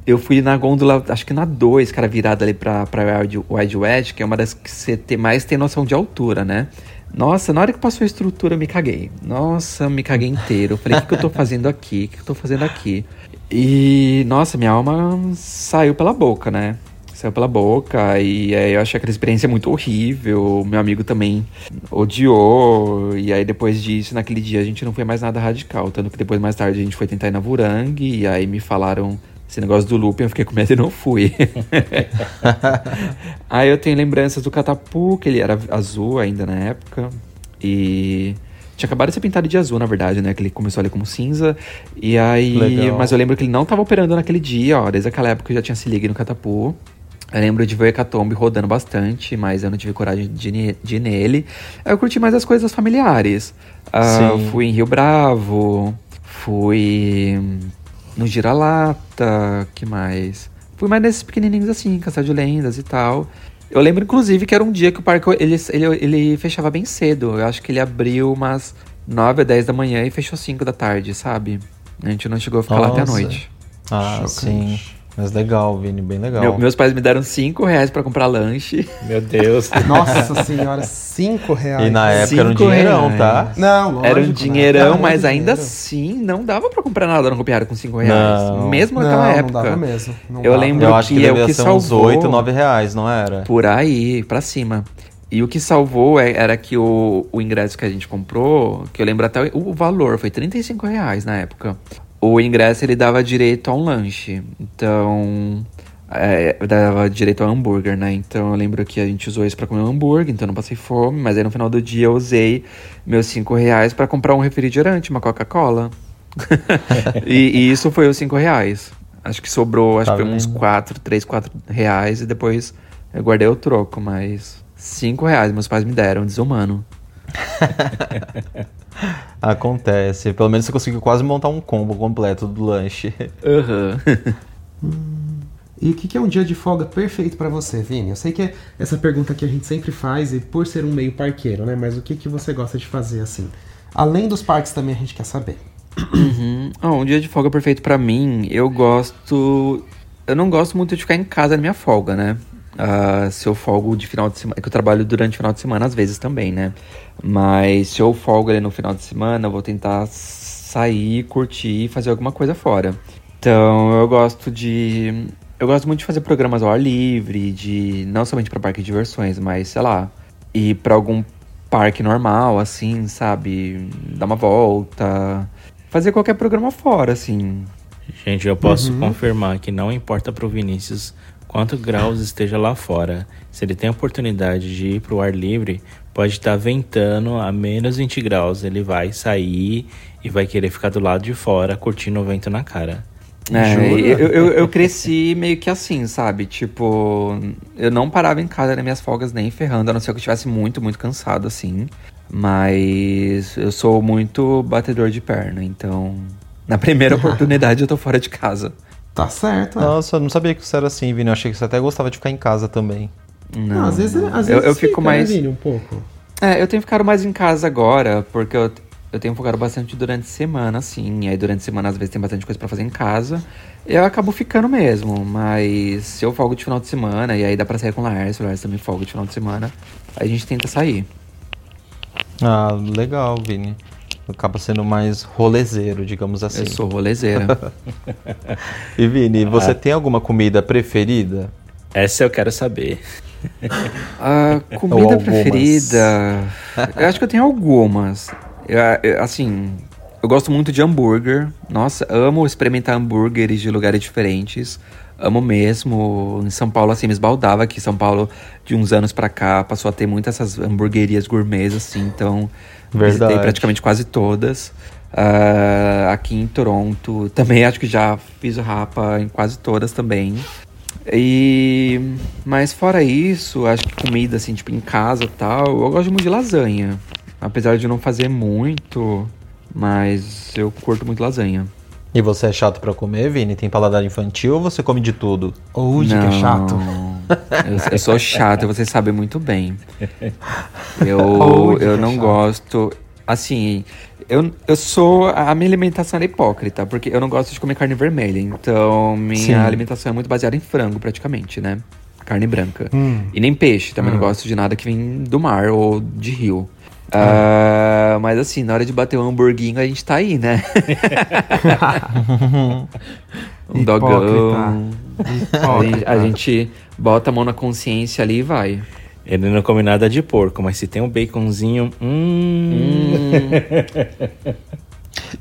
Eu fui na gôndola, acho que na 2, cara, virada ali pra, pra Wide, Wide Wedge, que é uma das que você tem, mais tem noção de altura, né? Nossa, na hora que passou a estrutura, eu me caguei. Nossa, eu me caguei inteiro. Eu falei, o que, que eu tô fazendo aqui? O que, que eu tô fazendo aqui? E, nossa, minha alma saiu pela boca, né? Saiu pela boca e aí eu achei aquela experiência muito horrível. Meu amigo também odiou. E aí depois disso, naquele dia, a gente não foi mais nada radical. Tanto que depois, mais tarde, a gente foi tentar ir na Vurang e aí me falaram esse negócio do looping, eu fiquei com medo e não fui. aí eu tenho lembranças do Catapu, que ele era azul ainda na época. E tinha acabado de ser pintado de azul, na verdade, né? Que ele começou ali como cinza. E aí. Legal. Mas eu lembro que ele não tava operando naquele dia, ó. Desde aquela época eu já tinha se ligue no Catapu. Eu lembro de ver o Hecatombe rodando bastante, mas eu não tive coragem de, de ir nele. Eu curti mais as coisas familiares. Sim. fui em Rio Bravo, fui no Giralata, que mais? Fui mais nesses pequenininhos assim, Castelo de Lendas e tal. Eu lembro, inclusive, que era um dia que o parque ele, ele, ele fechava bem cedo. Eu acho que ele abriu umas 9 ou 10 da manhã e fechou 5 da tarde, sabe? A gente não chegou a ficar lá até a Nossa. noite. Ah, Chocante. sim. Mas legal, Vini, bem legal. Meu- meus pais me deram 5 reais pra comprar lanche. Meu Deus. Nossa senhora, cinco reais. E na época era um Cinco dinheirão, reais. tá? Não, lógico. Era um né? dinheirão, mas muito ainda dinheiro. assim não dava pra comprar nada no Hopi Hari com 5 reais. Não. Mesmo Não, naquela não época. dava mesmo. não Eu dava. lembro Eu acho que, que é o devia que ser uns salvou. 8, 9 reais, não era? Por aí, pra cima. E o que salvou é- era que o, o ingresso que a gente comprou, que eu lembro até o, o valor, foi 35 reais na época. O ingresso ele dava direito a um lanche. Então. É, dava direito a hambúrguer, né? Então eu lembro que a gente usou isso pra comer um hambúrguer, então eu não passei fome, mas aí no final do dia eu usei meus 5 reais pra comprar um refrigerante, uma Coca-Cola. e, e isso foi os 5 reais. Acho que sobrou, acho Tá que foi uns? 4, 3, 4 reais e depois eu guardei o troco, mas 5 reais meus pais me deram, desumano. Acontece. Pelo menos você conseguiu quase montar um combo completo do lanche. Aham. E o que que é um dia de folga perfeito pra você, Vini? Eu sei que é essa pergunta que a gente sempre faz, e por ser um meio parqueiro, né? Mas o que que você gosta de fazer assim? Além dos parques também a gente quer saber. Uhum. Ah, um dia de folga perfeito pra mim, eu gosto. Eu não gosto muito de ficar em casa na minha folga, né? Ah, se eu folgo de final de semana. É que eu trabalho durante o final de semana às vezes também, né? Mas se eu folgo ali no final de semana, eu vou tentar sair, curtir e fazer alguma coisa fora. Então eu gosto de. Eu gosto muito de fazer programas ao ar livre, de. Não somente pra parque de diversões, mas sei lá. Ir pra algum parque normal, assim, sabe? Dar uma volta. Fazer qualquer programa fora, assim. Gente, eu posso confirmar que não importa pro Vinícius quanto graus esteja lá fora. Se ele tem a oportunidade de ir pro ar livre, pode estar ventando a menos 20 graus. Ele vai sair e vai querer ficar do lado de fora curtindo o vento na cara. É, eu, eu, eu cresci meio que assim, sabe? Tipo, eu não parava em casa nas minhas folgas nem ferrando, a não ser que eu estivesse muito, muito cansado, assim. Mas eu sou muito batedor de perna, então. Na primeira oportunidade eu tô fora de casa. Tá certo, é. Nossa, eu não sabia que você era assim, Vini. Eu achei que você até gostava de ficar em casa também. Não, Não, às vezes, às eu, vezes eu fico fica, mais. Né, Vini, um pouco. É, eu tenho ficado mais em casa agora, porque eu, eu tenho focado bastante durante a semana, assim. E aí durante a semana, às vezes, tem bastante coisa pra fazer em casa. Eu acabo ficando mesmo, mas se eu folgo de final de semana, e aí dá pra sair com o Laércio, o Laércio também folga de final de semana, aí a gente tenta sair. Ah, legal, Vini. Acaba sendo mais rolezeiro, digamos assim. Eu sou rolezeira. E Vini, você tem alguma comida preferida? Essa eu quero saber. A comida preferida. Eu acho que eu tenho algumas. Eu- eu- assim, eu gosto muito de hambúrguer. Nossa, amo experimentar hambúrgueres de lugares diferentes. Amo mesmo. Em São Paulo, assim, me esbaldava que São Paulo, de uns anos pra cá, passou a ter muitas essas hamburguerias gourmets, assim. Então, visitei Verdade. praticamente quase todas. Ah, aqui em Toronto, também acho que já fiz o rapa em quase todas também. E mas fora isso, acho que comida assim, tipo em casa e tal, eu gosto muito de lasanha. Apesar de não fazer muito, mas eu curto muito lasanha. E você é chato pra comer, Vini? Tem paladar infantil ou você come de tudo? Ou de que é chato. Eu, eu sou chato, vocês sabem muito bem. Eu, eu não gosto. Assim, eu, eu sou. A minha alimentação é hipócrita, porque eu não gosto de comer carne vermelha. Então, minha Sim. alimentação é muito baseada em frango, praticamente, né? Carne branca. Hum. E nem peixe, também não gosto de nada que vem do mar ou de rio. Ah, mas assim, na hora de bater um hamburguinho, a gente tá aí, né? um dogão. A gente, Hipócrita. a gente bota a mão na consciência ali e vai. Ele não come nada de porco, mas se tem um baconzinho. Hum.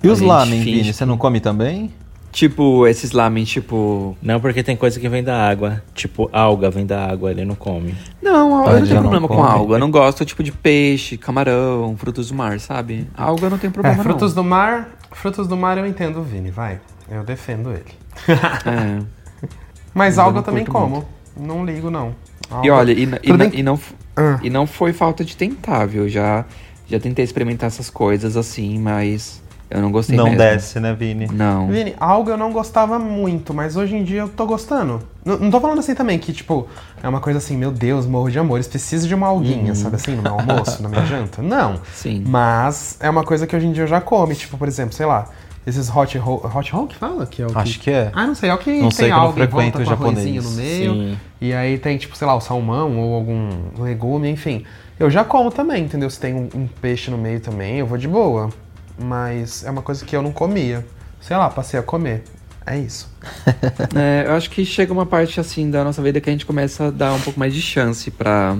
E os gente lamen, finge Vini? Você não come também? Tipo, esses lamen, tipo. Não, porque tem coisa que vem da água. Tipo, alga vem da água, ele não come. Não, eu não tenho não problema com come. alga. Eu não gosto, tipo, de peixe, camarão, frutos do mar, sabe? Alga eu não tenho É, problema, frutos não. do mar. Frutos do mar eu entendo o Vini, vai. Eu defendo ele. É. Mas Eu alga não eu também como. Não ligo, não. E Alga- olha, e, e, não- bem- e não, Ah. e não foi falta de tentar, viu? Já, já tentei experimentar essas coisas assim, mas eu não gostei não mesmo. desce, né, Vini? Não. Vini, alga eu não gostava muito, mas hoje em dia eu tô gostando. N- não tô falando assim também que, tipo, é uma coisa assim, meu Deus, morro de amores, preciso de uma alguinha, sabe assim, no meu almoço, na minha janta? Não. Sim. Mas é uma coisa que hoje em dia eu já come, tipo, por exemplo, sei lá, esses hot roll. Hot roll que fala? Que é o Acho que é. Ah, não sei, é o que Não tem sei não algo em volta com japonês. no meio. Sim. E aí tem, tipo, sei lá, o salmão ou algum legume, enfim. Eu já como também, entendeu? Se tem um, um peixe no meio também, eu vou de boa. Mas é uma coisa que eu não comia. Sei lá, passei a comer. É isso. É, eu acho que chega uma parte assim da nossa vida que a gente começa a dar um pouco mais de chance pra,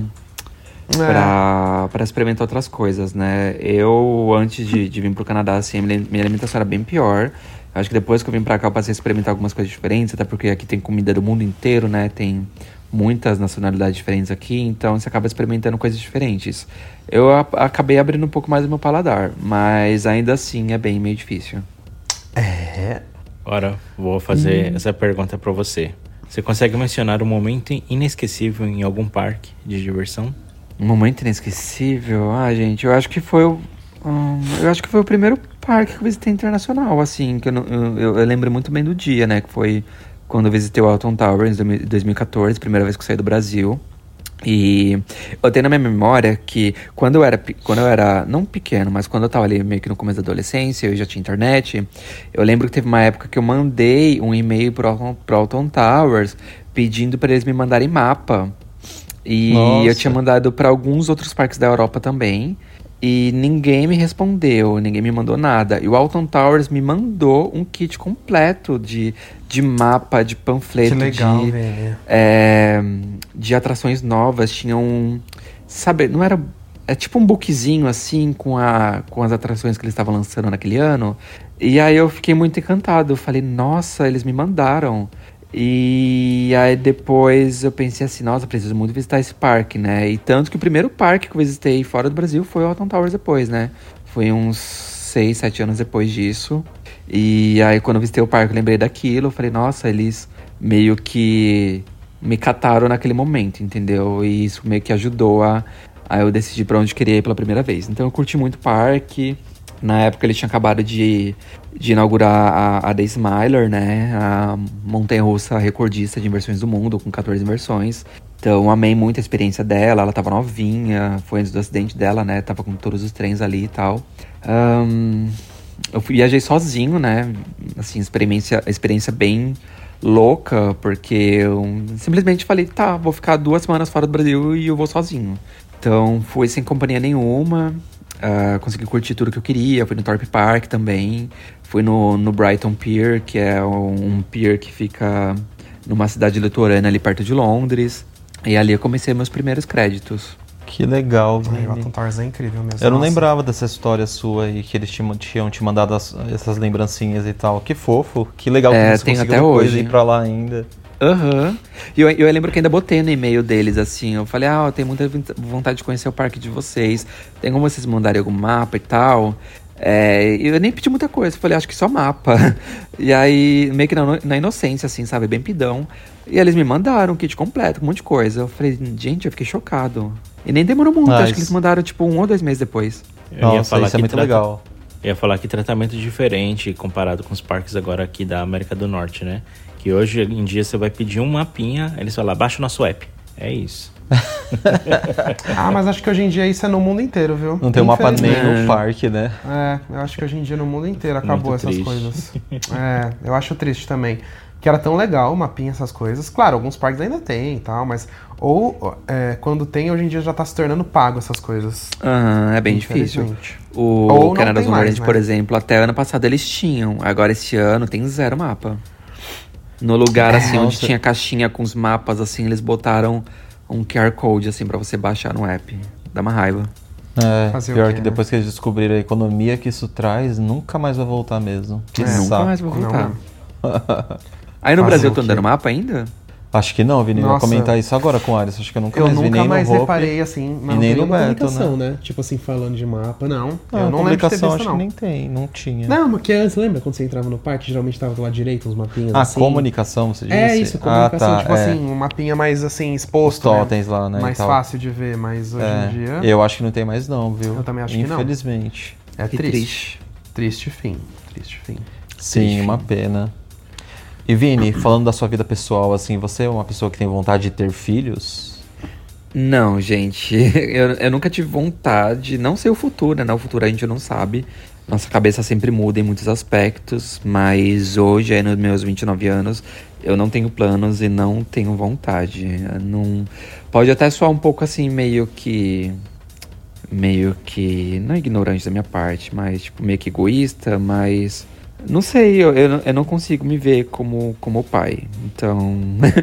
É. pra, pra experimentar outras coisas, né? Eu, antes de, de vir pro Canadá, assim, minha alimentação era bem pior. Eu Acho que depois que eu vim pra cá, eu passei a experimentar algumas coisas diferentes, até porque aqui tem comida do mundo inteiro, né? Tem muitas nacionalidades diferentes aqui, então você acaba experimentando coisas diferentes. Eu a- acabei abrindo um pouco mais o meu paladar, mas ainda assim é bem meio difícil. É. Agora, vou fazer essa pergunta pra você. Você consegue mencionar um momento inesquecível em algum parque de diversão? Um momento inesquecível? Ah, gente, eu acho que foi o. hum, eu acho que foi o primeiro parque que eu visitei internacional, assim, que eu, eu, eu- lembro muito bem do dia, né? Que foi quando eu visitei o Alton Tower em 2000 2014, primeira vez que eu saí do Brasil. E eu tenho na minha memória que quando eu era, quando eu era, não pequeno, mas quando eu tava ali meio que no começo da adolescência, eu já tinha internet, eu lembro que teve uma época que eu mandei um e-mail pro pro Alton Towers pedindo para eles me mandarem mapa. E Nossa. eu tinha mandado para alguns outros parques da Europa também. E ninguém me respondeu, ninguém me mandou nada. E o Alton Towers me mandou um kit completo de, de mapa, de panfleto, legal, de, é, de atrações novas. Tinha um. Sabe, não era. É tipo um bookzinho assim com, a, com as atrações que eles estavam lançando naquele ano. E aí eu fiquei muito encantado. Eu falei, nossa, eles me mandaram. E aí depois eu pensei assim, nossa, preciso muito visitar esse parque, né? E tanto que o primeiro parque que eu visitei fora do Brasil foi o Alton Towers depois, né? Foi uns seis, sete anos depois disso. E aí quando eu visitei o parque eu lembrei daquilo, eu falei, nossa, eles meio que me cataram naquele momento, entendeu? E isso meio que ajudou a, a eu decidir pra onde queria ir pela primeira vez. Então eu curti muito o parque. Na época ele tinha acabado de, de inaugurar a, a The Smiler, né? A montanha-russa recordista de inversões do mundo, com 14 inversões. Então amei muito a experiência dela, ela tava novinha, foi antes do acidente dela, né? Tava com todos os trens ali e tal. Ahn, eu viajei sozinho, né? Assim, experiência, experiência bem louca, porque eu simplesmente falei, tá, vou ficar duas semanas fora do Brasil e eu vou sozinho. Então fui sem companhia nenhuma, ah, consegui curtir tudo que eu queria, fui no Thorpe Park também, fui no, no Brighton Pier, que é um, um pier que fica numa cidade litorânea ali perto de Londres. E ali eu comecei meus primeiros créditos. Que legal, Ai, o Vini. Alton Towers é incrível mesmo. Eu não Nossa. lembrava dessa história sua aí, que eles tinham, tinham te mandado as- essas lembrancinhas e tal. Que fofo, que legal É, que você tem conseguiu até hoje. ir pra lá ainda. Aham. E eu, eu lembro que ainda botei no e-mail deles assim. Eu falei, ah, eu tenho muita vont- vontade de conhecer o parque de vocês. Tem como vocês mandarem algum mapa e tal? É, e eu nem pedi muita coisa, eu falei, acho que só mapa. E aí, meio que na, na inocência, assim, sabe? Bem pidão. E eles me mandaram um kit completo, com um monte de coisa. Eu falei, gente, eu fiquei chocado. E nem demorou muito, Ah, acho que eles mandaram tipo um ou dois meses depois. Eu Nossa, isso é muito trata- legal. Eu ia falar que tratamento diferente comparado com os parques agora aqui da América do Norte, né? Que hoje em dia você vai pedir um mapinha, eles falam, baixa o nosso app. É isso. Ah, mas acho que hoje em dia isso é no mundo inteiro, viu? Não tem um mapa nem no parque, né? É, eu acho que hoje em dia no mundo inteiro acabou Muito essas triste. coisas. É, eu acho triste também. Que era tão legal o mapinha, essas coisas. Claro, alguns parques ainda tem e tal, mas. Ou é, quando tem, hoje em dia já tá se tornando pago essas coisas. Aham, é bem difícil. O Ou mais, Orange, né? por exemplo, até ano passado eles tinham. Agora esse ano tem zero mapa. No lugar, assim, onde Nossa. tinha caixinha com os mapas, assim, eles botaram um QR Code, assim, pra você baixar no app. Dá uma raiva. É, Fazer pior quê, que né? depois que eles descobriram a economia que isso traz, nunca mais vai voltar mesmo. Que É, saco. Nunca mais vou Não, voltar. Aí no Fazer Brasil o tô quê? dando mapa ainda? Acho que não, Vini. Eu ia Nossa. comentar isso agora com o Ares. Acho que eu nunca Eu mais vi nunca nem mais no Hope. reparei assim. e Não, nem tem no uma Beto, né? né? Tipo assim, falando de mapa. Não, Não, eu não lembro de ter visto, acho não. que nem tem, não tinha. Não, porque antes, lembra quando você entrava no parque, geralmente tava do lado direito, uns mapinhas ah, assim. comunicação, você disse? É isso, comunicação. Ah, tá, tipo é. assim, um mapinha mais assim, Os exposto. né? totens lá, né? Mais fácil de ver, mas hoje É, em dia. Eu acho que não tem mais não, viu? Eu também acho que não. Infelizmente. É triste. triste. Triste fim. Triste fim. Sim, Triste. uma pena. E Vini, falando da sua vida pessoal, assim, você é uma pessoa que tem vontade de ter filhos? Não, gente. Eu, eu nunca tive vontade. Não sei o futuro, né? O futuro a gente não sabe. nossa cabeça sempre muda em muitos aspectos, mas hoje, aí nos meus 29 anos, eu não tenho planos e não tenho vontade. Não pode até soar um pouco assim meio que meio que não ignorante da minha parte, mas tipo meio que egoísta, mas não sei, eu, eu, eu não consigo me ver como como pai. Então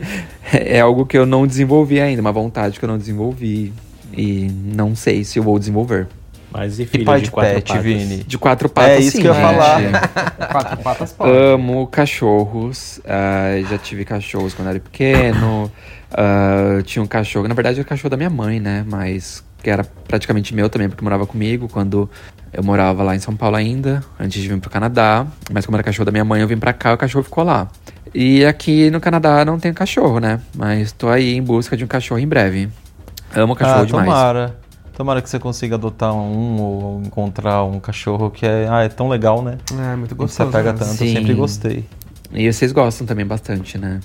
é algo que eu não desenvolvi ainda, uma vontade que eu não desenvolvi e não sei se eu vou desenvolver. Mas e E filho pai de de quatro pet, patas? Vini? De quatro patas, É isso sim, que eu ia gente. falar. Quatro patas pode. Amo cachorros. ah, já tive cachorros quando era pequeno. ah, tinha um cachorro, na verdade era o cachorro da minha mãe, né? Mas que era praticamente meu também, porque morava comigo quando eu morava lá em São Paulo ainda, antes de vir pro Canadá. Mas como era cachorro da minha mãe, eu vim pra cá e o cachorro ficou lá. E aqui no Canadá não tem cachorro, né? Mas tô aí em busca de um cachorro em breve. Amo cachorro ah, demais. tomara. Tomara que você consiga adotar um ou encontrar um cachorro que é, ah, é tão legal, né? É, muito Quando você gostoso. pega né? tanto, Sim. eu sempre gostei. E vocês gostam também bastante, né?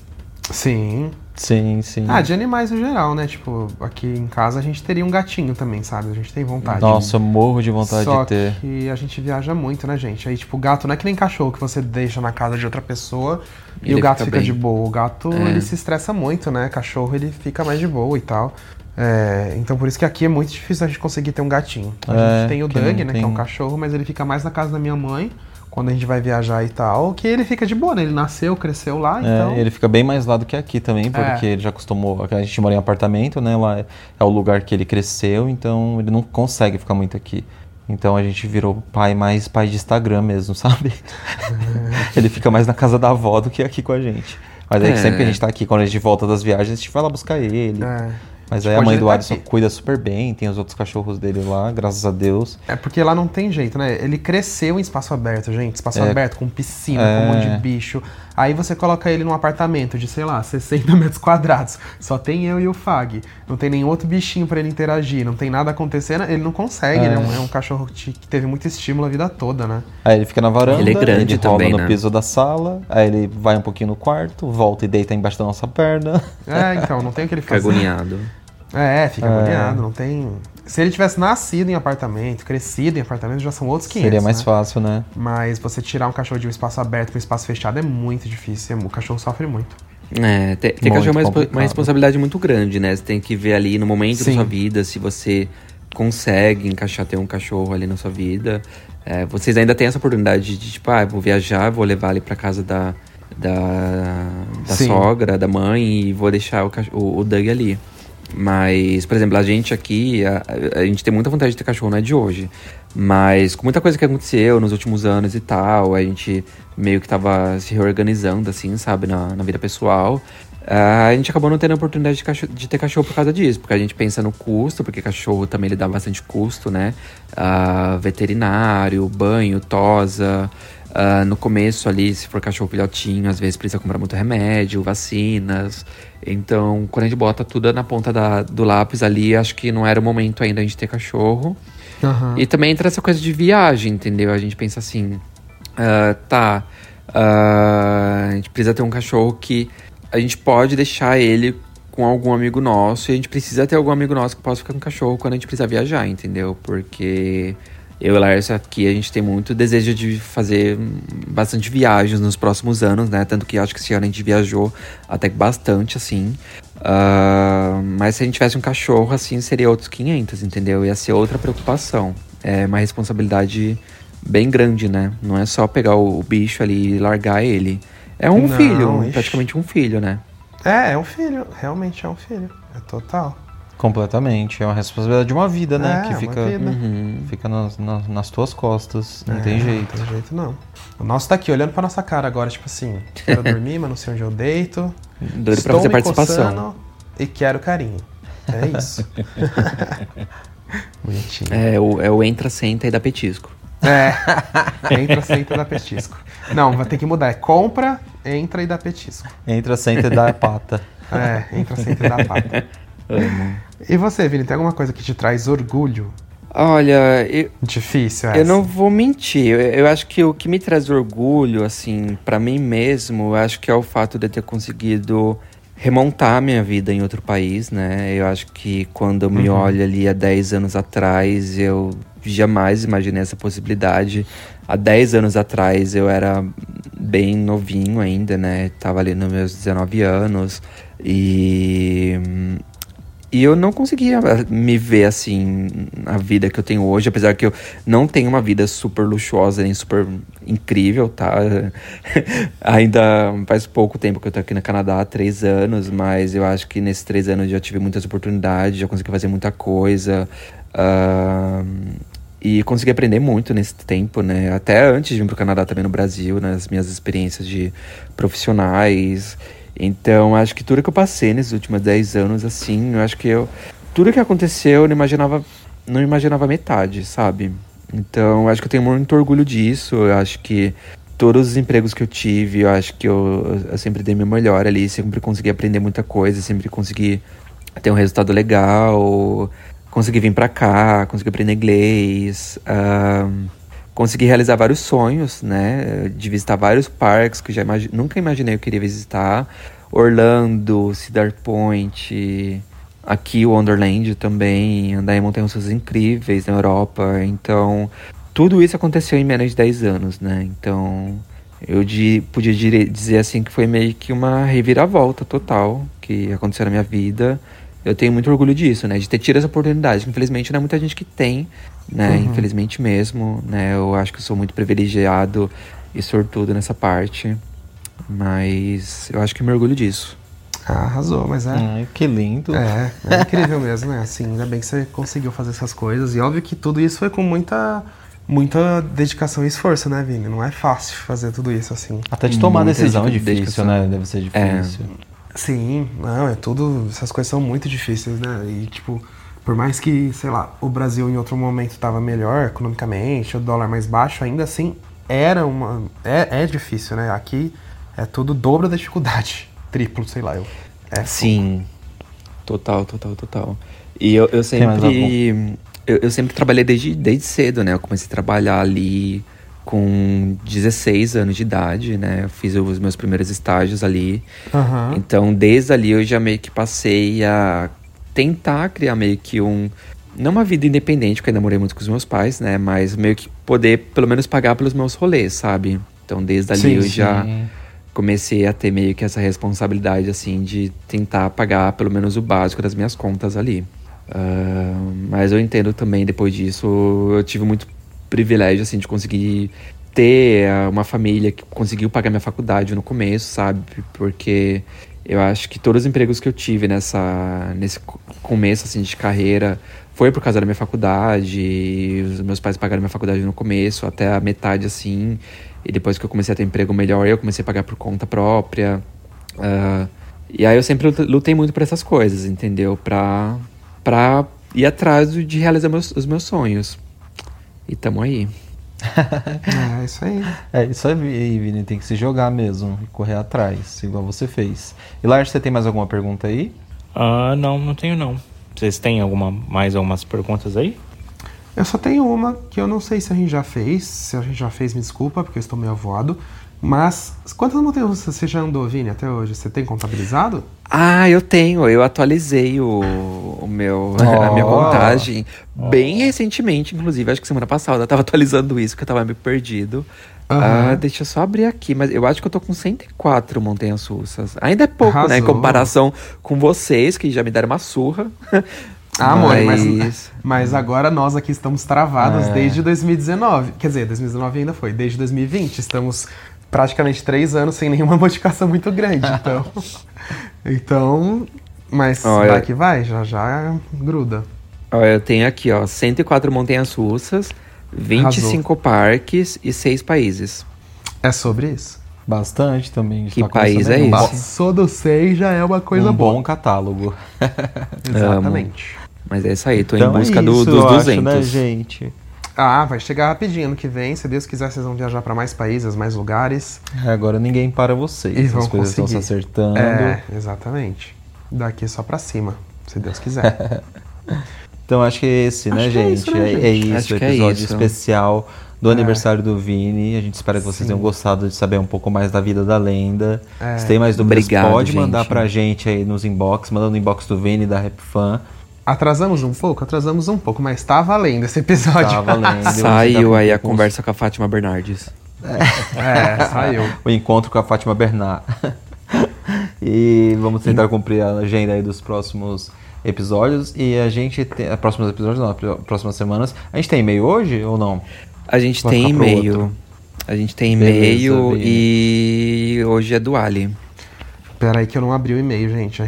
Sim. Sim, sim. Ah, de animais no geral, né? Tipo, aqui em casa a gente teria um gatinho também, sabe? A gente tem vontade. Nossa, morro de vontade Só de ter. que a gente viaja muito, né, gente? Aí, tipo, o gato não é que nem cachorro que você deixa na casa de outra pessoa e Ele o gato fica fica, de boa. O gato, É. ele se estressa muito, né? Cachorro, ele fica mais de boa e tal. É, então, por isso que aqui é muito difícil a gente conseguir ter um gatinho. A É, gente tem o Doug, né, que é um tem- cachorro, mas ele fica mais na casa da minha mãe, quando a gente vai viajar e tal, que ele fica de boa, né? Ele nasceu, cresceu lá, então... É, ele fica bem mais lá do que aqui também, porque É. ele já acostumou. A gente mora em apartamento, né? Lá é, é o lugar que ele cresceu, então ele não consegue ficar muito aqui. Então a gente virou pai mais pai de Instagram mesmo, sabe? ele fica mais na casa da avó do que aqui com a gente. Mas aí É. sempre que a gente tá aqui, quando a gente volta das viagens, a gente vai lá buscar ele. É. Mas Tipo, aí a mãe do Alisson aqui. cuida super bem, tem os outros cachorros dele lá, graças a Deus. É porque lá não tem jeito, né? Ele cresceu em espaço aberto, gente. Espaço É. aberto, com piscina, É. com um monte de bicho. Aí você coloca ele num apartamento de, sei lá, 60 metros quadrados. Só tem eu e o Fag. Não tem nenhum outro bichinho pra ele interagir. Não tem nada acontecendo. Ele não consegue. É. Ele é um, é cachorro que teve muito estímulo a vida toda, né? Aí ele fica na varanda, Ele é grande ele rola também, no né? piso da sala, aí ele vai um pouquinho no quarto, volta e deita embaixo da nossa perna. É, então, não tem o que ele Fica fazer. agoniado. É, fica É. agoniado. Não tem... Se ele tivesse nascido em apartamento, crescido em apartamento, já são outros 500, Seria mais né? fácil, né? Mas você tirar um cachorro de um espaço aberto para um espaço fechado é muito difícil. O cachorro sofre muito. É, ter, ter Muito cachorro é uma, responsabilidade muito grande, né? Você tem que ver ali no momento da Sim. sua vida se você consegue encaixar ter um cachorro ali na sua vida. É, vocês ainda têm essa oportunidade de, tipo, ah, vou viajar, vou levar ele pra casa da, da, da sogra, da mãe e vou deixar o, o, o Doug ali. Mas, por exemplo, a gente aqui, a, a gente tem muita vontade de ter cachorro, não é de hoje. Mas com muita coisa que aconteceu nos últimos anos e tal, a gente meio que tava se reorganizando, assim, sabe, na, na vida pessoal. a gente acabou não tendo a oportunidade de, cacho- de ter cachorro por causa disso, porque a gente pensa no custo, porque cachorro também ele dá bastante custo, né? Ah, veterinário, banho, tosa. Ah, no começo ali, se for cachorro filhotinho, às vezes precisa comprar muito remédio, vacinas. Então, quando a gente bota tudo na ponta da- do lápis ali, acho que não era o momento ainda a gente ter cachorro. E também entra essa coisa de viagem, entendeu? A gente pensa assim, ah, tá, ah, a gente precisa ter um cachorro que a gente pode deixar ele com algum amigo nosso e a gente precisa ter algum amigo nosso que possa ficar com o cachorro quando a gente precisar viajar, entendeu? Porque eu e Larissa aqui, a gente tem muito desejo de fazer bastante viagens nos próximos anos, né? Tanto que acho que esse ano a gente viajou até bastante, assim. Ah, mas se a gente tivesse um cachorro, assim, seria outros 500, entendeu? Ia ser outra preocupação. É uma responsabilidade bem grande, né? Não é só pegar o, o bicho ali e largar ele. É um Não, filho, ixi. praticamente um filho, né? É, é um filho. Realmente é um filho. É total. Completamente. É uma responsabilidade de uma vida, né? É, que fica, vida. Uhum. fica nas, nas, nas tuas costas. Não É, tem jeito. Não tem jeito, não. O nosso tá aqui olhando pra nossa cara agora, tipo assim, quero dormir, mas não sei onde eu deito. Doido pra Estou fazer me participação. E quero carinho. É isso. Bonitinho. É o, é o entra, senta e dá petisco. É. Entra, senta e dá petisco. Não, vai ter que mudar. É compra, entra e dá petisco. Entra, senta e dá a pata. É, entra, senta e dá pata. Amo. E você, Vini, tem alguma coisa que te traz orgulho? Olha, eu, Difícil essa. eu não vou mentir. Eu, eu acho que o que me traz orgulho, assim, pra mim mesmo, eu acho que é o fato de eu ter conseguido remontar minha vida em outro país, né? Eu acho que quando eu me Uhum. olho ali há 10 anos atrás, eu jamais imaginei essa possibilidade. Há 10 anos atrás eu era bem novinho ainda, né? Tava ali nos meus 19 anos e e eu não conseguia me ver assim a vida que eu tenho hoje, apesar que eu não tenho uma vida super luxuosa nem super incrível, tá? Ainda faz pouco tempo que eu tô aqui no Canadá, há três anos, mas eu acho que nesses três anos já tive muitas oportunidades, já consegui fazer muita coisa. Uh, e consegui aprender muito nesse tempo, né? Até antes de vir pro Canadá também no Brasil, nas minhas experiências de profissionais. Então, acho que tudo que eu passei nesses últimos 10 anos, assim, eu acho que eu. Tudo que aconteceu, eu não imaginava. Não imaginava metade, sabe? Então, acho que eu tenho muito orgulho disso. Eu acho que todos os empregos que eu tive, eu acho que eu, eu sempre dei meu melhor ali, sempre consegui aprender muita coisa, sempre consegui ter um resultado legal, consegui vir para cá, consegui aprender inglês. Uh, consegui realizar vários sonhos, né? De visitar vários parques que já nunca imaginei eu queria visitar. Orlando, Cedar Point, aqui o Wonderland também, andar em montanhas incríveis na Europa. Então, tudo isso aconteceu em menos de 10 anos, né? Então, eu podia dizer assim que foi meio que uma reviravolta total que aconteceu na minha vida. Eu tenho muito orgulho disso, né? De ter tido essa oportunidade. Infelizmente, não é muita gente que tem né? Uhum. Infelizmente mesmo, né? Eu acho que eu sou muito privilegiado e sortudo nessa parte. Mas eu acho que me orgulho disso. Ah, arrasou, mas é. Ai, que lindo. É, é incrível mesmo, né? Assim, ainda bem que você conseguiu fazer essas coisas. E óbvio que tudo isso foi com muita muita dedicação e esforço, né, Vini? Não é fácil fazer tudo isso assim. Até de tomar decisão é difícil, dedicação. né? Deve ser difícil. É. Sim, não, é tudo. Essas coisas são muito difíceis, né? E tipo, por mais que, sei lá, o Brasil em outro momento estava melhor economicamente, o dólar mais baixo, ainda assim era uma. É, é difícil, né? Aqui é tudo dobro da dificuldade. Triplo, sei lá. Eu, é Sim. Total, total, total. E eu, eu sempre. Eu, eu, sempre trabalhei desde, desde cedo, né? Eu comecei a trabalhar ali com 16 anos de idade, né? Eu fiz os meus primeiros estágios ali. Uhum. Então, desde ali eu já meio que passei a tentar criar meio que um. Não uma vida independente, porque ainda morei muito com os meus pais, né? Mas meio que poder, pelo menos, pagar pelos meus rolês, sabe? Então, desde ali sim, eu sim. já comecei a ter meio que essa responsabilidade, assim, de tentar pagar pelo menos o básico das minhas contas ali. Uh, mas eu entendo também, depois disso, eu tive muito privilégio, assim, de conseguir ter uma família que conseguiu pagar minha faculdade no começo, sabe? Porque eu acho que todos os empregos que eu tive nessa, nesse começo assim, de carreira foi por causa da minha faculdade. Os meus pais pagaram minha faculdade no começo, até a metade assim. E depois que eu comecei a ter emprego melhor, eu comecei a pagar por conta própria. Uh, e aí eu sempre lutei muito por essas coisas, entendeu? Pra, pra ir atrás de realizar meus, os meus sonhos. E tamo aí. é isso aí. É isso aí, Vini. Tem que se jogar mesmo e correr atrás, igual você fez. E Lars, você tem mais alguma pergunta aí? Ah, não, não tenho não. Vocês têm alguma, mais algumas perguntas aí? Eu só tenho uma que eu não sei se a gente já fez. Se a gente já fez, me desculpa, porque eu estou meio avoado. Mas quantas montanhas você já andou, Vini, até hoje? Você tem contabilizado? Ah, eu tenho. Eu atualizei o, o meu, oh. a minha contagem oh. bem recentemente, inclusive. Acho que semana passada eu tava atualizando isso, que eu tava meio perdido. Uhum. Ah, deixa eu só abrir aqui, mas eu acho que eu tô com 104 montanhas russas. Ainda é pouco, Arrasou. né? Em comparação com vocês, que já me deram uma surra. Ah, amor, mas... mas, mas agora nós aqui estamos travados é. desde 2019. Quer dizer, 2019 ainda foi, desde 2020. Estamos praticamente três anos sem nenhuma modificação muito grande. Então, então mas Olha, vai que vai, já já gruda. Olha, eu tenho aqui, ó, 104 montanhas russas, 25 Arrasou. parques e 6 países. É sobre isso. Bastante também. Que tá país é esse? Passou do 6 já é uma coisa um boa. bom catálogo. Exatamente. Amo. Mas é isso aí, tô então em busca é isso, do, dos 200. Acho, né, gente? Ah, vai chegar rapidinho ano que vem. Se Deus quiser, vocês vão viajar para mais países, mais lugares. É, agora ninguém para vocês. E As coisas estão se acertando. É, exatamente. Daqui só para cima, se Deus quiser. então acho que é esse, né, gente? É isso, né, gente? É, é isso, o é episódio é isso. especial do é. aniversário do Vini. A gente espera que vocês Sim. tenham gostado de saber um pouco mais da vida da lenda. É. Se tem mais dúvidas, Obrigado, pode gente. mandar pra gente aí nos inbox, mandando no inbox do Vini da Rap Fan. Atrasamos um pouco? Atrasamos um pouco, mas tá valendo esse episódio. Tá valendo. Saiu aí a conversa com a Fátima Bernardes. é, saiu. o encontro com a Fátima Bernard. e vamos tentar cumprir a agenda aí dos próximos episódios. E a gente tem. Próximos episódios, não, próximas semanas. A gente tem e-mail hoje ou não? A gente tem e-mail. A gente tem e-mail e hoje é do Ali. Pera aí que eu não abri o e-mail, gente.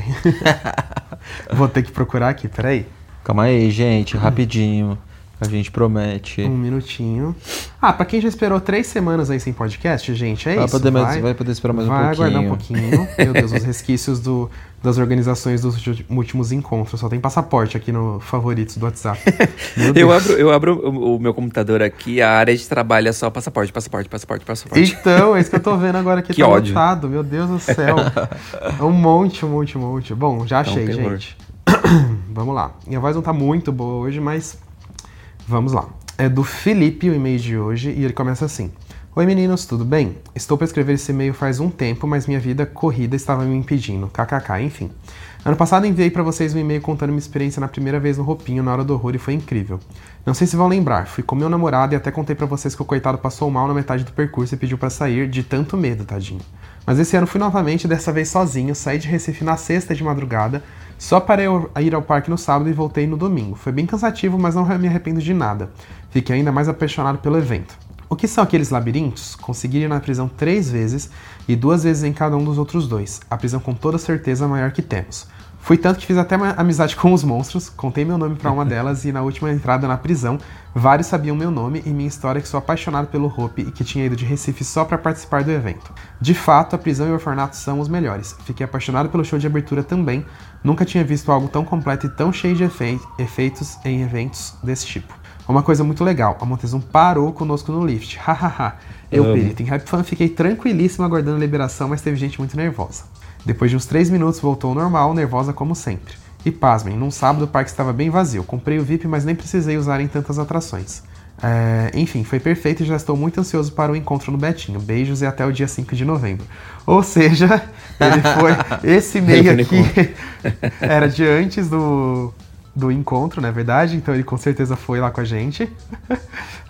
Vou ter que procurar aqui, peraí. Calma aí, gente, rapidinho. A gente promete. Um minutinho. Ah, pra quem já esperou três semanas aí sem podcast, gente, é Vai isso. poder mais- vai poder esperar mais um vai aguardar um pouquinho. pouquinho. Meu Deus, os resquícios do, das organizações dos últimos encontros. Só tem passaporte aqui no favoritos do WhatsApp. Meu Eu Deus. abro, eu abro o, o meu computador aqui, a área de trabalho é só passaporte, passaporte, passaporte, passaporte. Então, é isso que eu tô vendo agora aqui. Que tá ódio. lotado, meu Deus do céu. É um monte, um monte, um monte. Bom, já É um achei, terror. gente. vamos lá. Minha voz não tá muito boa hoje, mas vamos lá. É do Felipe o e-mail de hoje e ele começa assim. Oi meninos, tudo bem? Estou para escrever esse e-mail faz um tempo, mas minha vida corrida estava me impedindo. KKK, enfim. Ano passado enviei para vocês um e-mail contando minha experiência na primeira vez no Roupinho na hora do horror e foi incrível. Não sei se vão lembrar, fui com meu namorado e até contei para vocês que o coitado passou mal na metade do percurso e pediu para sair de tanto medo, tadinho. Mas esse ano fui novamente, dessa vez sozinho, saí de Recife na sexta de madrugada, só para eu ir ao parque no sábado e voltei no domingo. Foi bem cansativo, mas não me arrependo de nada. Fiquei ainda mais apaixonado pelo evento. O que são aqueles labirintos? Consegui ir na prisão três vezes e duas vezes em cada um dos outros dois. A prisão com toda certeza a maior que temos. Fui tanto que fiz até amizade com os monstros, contei meu nome para uma delas e na última entrada na prisão, vários sabiam meu nome e minha história que sou apaixonado pelo Hope e que tinha ido de Recife só para participar do evento. De fato, a prisão e o orfanato são os melhores. Fiquei apaixonado pelo show de abertura também. Nunca tinha visto algo tão completo e tão cheio de efe- efeitos em eventos desse tipo. Uma coisa muito legal, a Montezum parou conosco no lift. Hahaha. Eu, perito em Rap Fan, fiquei tranquilíssimo aguardando a liberação, mas teve gente muito nervosa. Depois de uns 3 minutos voltou ao normal, nervosa como sempre. E pasmem, num sábado o parque estava bem vazio. Comprei o VIP, mas nem precisei usar em tantas atrações. É, enfim, foi perfeito e já estou muito ansioso para o encontro no Betinho. Beijos e até o dia 5 de novembro. Ou seja, ele foi. Esse meio aqui era de antes do, do encontro, não é verdade? Então ele com certeza foi lá com a gente.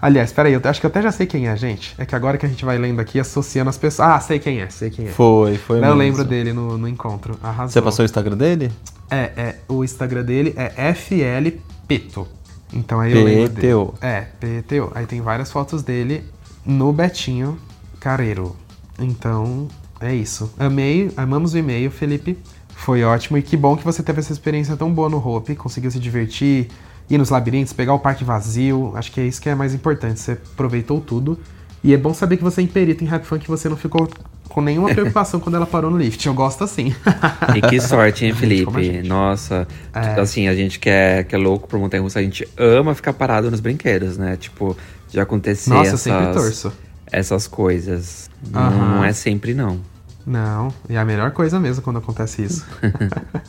Aliás, peraí, eu acho que eu até já sei quem é, gente. É que agora que a gente vai lendo aqui, associando as pessoas. Ah, sei quem é, sei quem é. Foi, foi eu mesmo. lembro dele no, no encontro. Arrasou. Você passou o Instagram dele? É, é, o Instagram dele é FLPeto. Então aí eu lembro dele. PTO. É, PTO. Aí tem várias fotos dele no Betinho Careiro. Então, é isso. Amei, amamos o e-mail, Felipe. Foi ótimo e que bom que você teve essa experiência tão boa no Hope, conseguiu se divertir, ir nos labirintos, pegar o parque vazio. Acho que é isso que é mais importante. Você aproveitou tudo. E é bom saber que você é imperito em rap funk que você não ficou com nenhuma preocupação quando ela parou no lift. Eu gosto assim. E que sorte, hein, Felipe? gente. Nossa, É. assim, a gente que é, que é louco por montanha russa, a gente ama ficar parado nos brinquedos, né? Tipo, de acontecer Nossa, eu essas, sempre torço. essas coisas. Não, Aham. não é sempre, não. Não, é a melhor coisa mesmo quando acontece isso.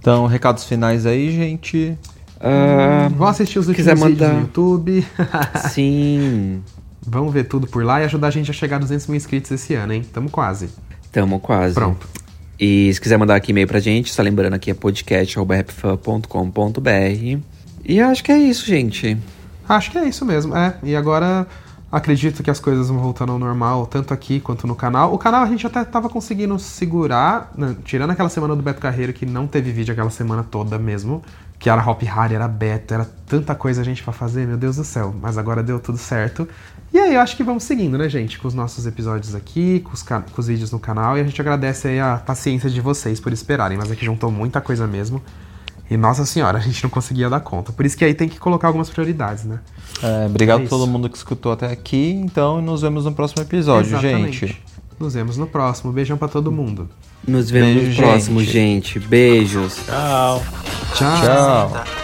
Então, recados finais aí, gente. Ah, Vão assistir os últimos quiser vídeos mandar- no YouTube. sim, Vão ver tudo por lá e ajudar a gente a chegar a 200 mil inscritos esse ano, hein? Tamo quase. tamo quase. Pronto. E se quiser mandar aqui e-mail pra gente, só lembrando aqui é podcast.rapfan.com.br. E acho que é isso, gente. Acho que é isso mesmo, é. E agora acredito que as coisas vão voltando ao normal, tanto aqui quanto no canal. O canal a gente até tava conseguindo segurar, né, tirando aquela semana do Beto Carreiro, que não teve vídeo aquela semana toda mesmo. Que era Hop Harry, era Beto, era tanta coisa a gente pra fazer, meu Deus do céu. Mas agora deu tudo certo. E aí eu acho que vamos seguindo, né, gente? Com os nossos episódios aqui, com os, com os vídeos no canal. E a gente agradece aí a paciência de vocês por esperarem. Mas aqui juntou muita coisa mesmo. E nossa senhora, a gente não conseguia dar conta. Por isso que aí tem que colocar algumas prioridades, né? É, obrigado É a todo mundo que escutou até aqui. Então, nos vemos no próximo episódio, Exatamente. gente. Nos vemos no próximo. Beijão pra todo mundo. Nos vemos Beijo, no próximo, gente. gente. Beijos. Tchau. Tchau. Tchau.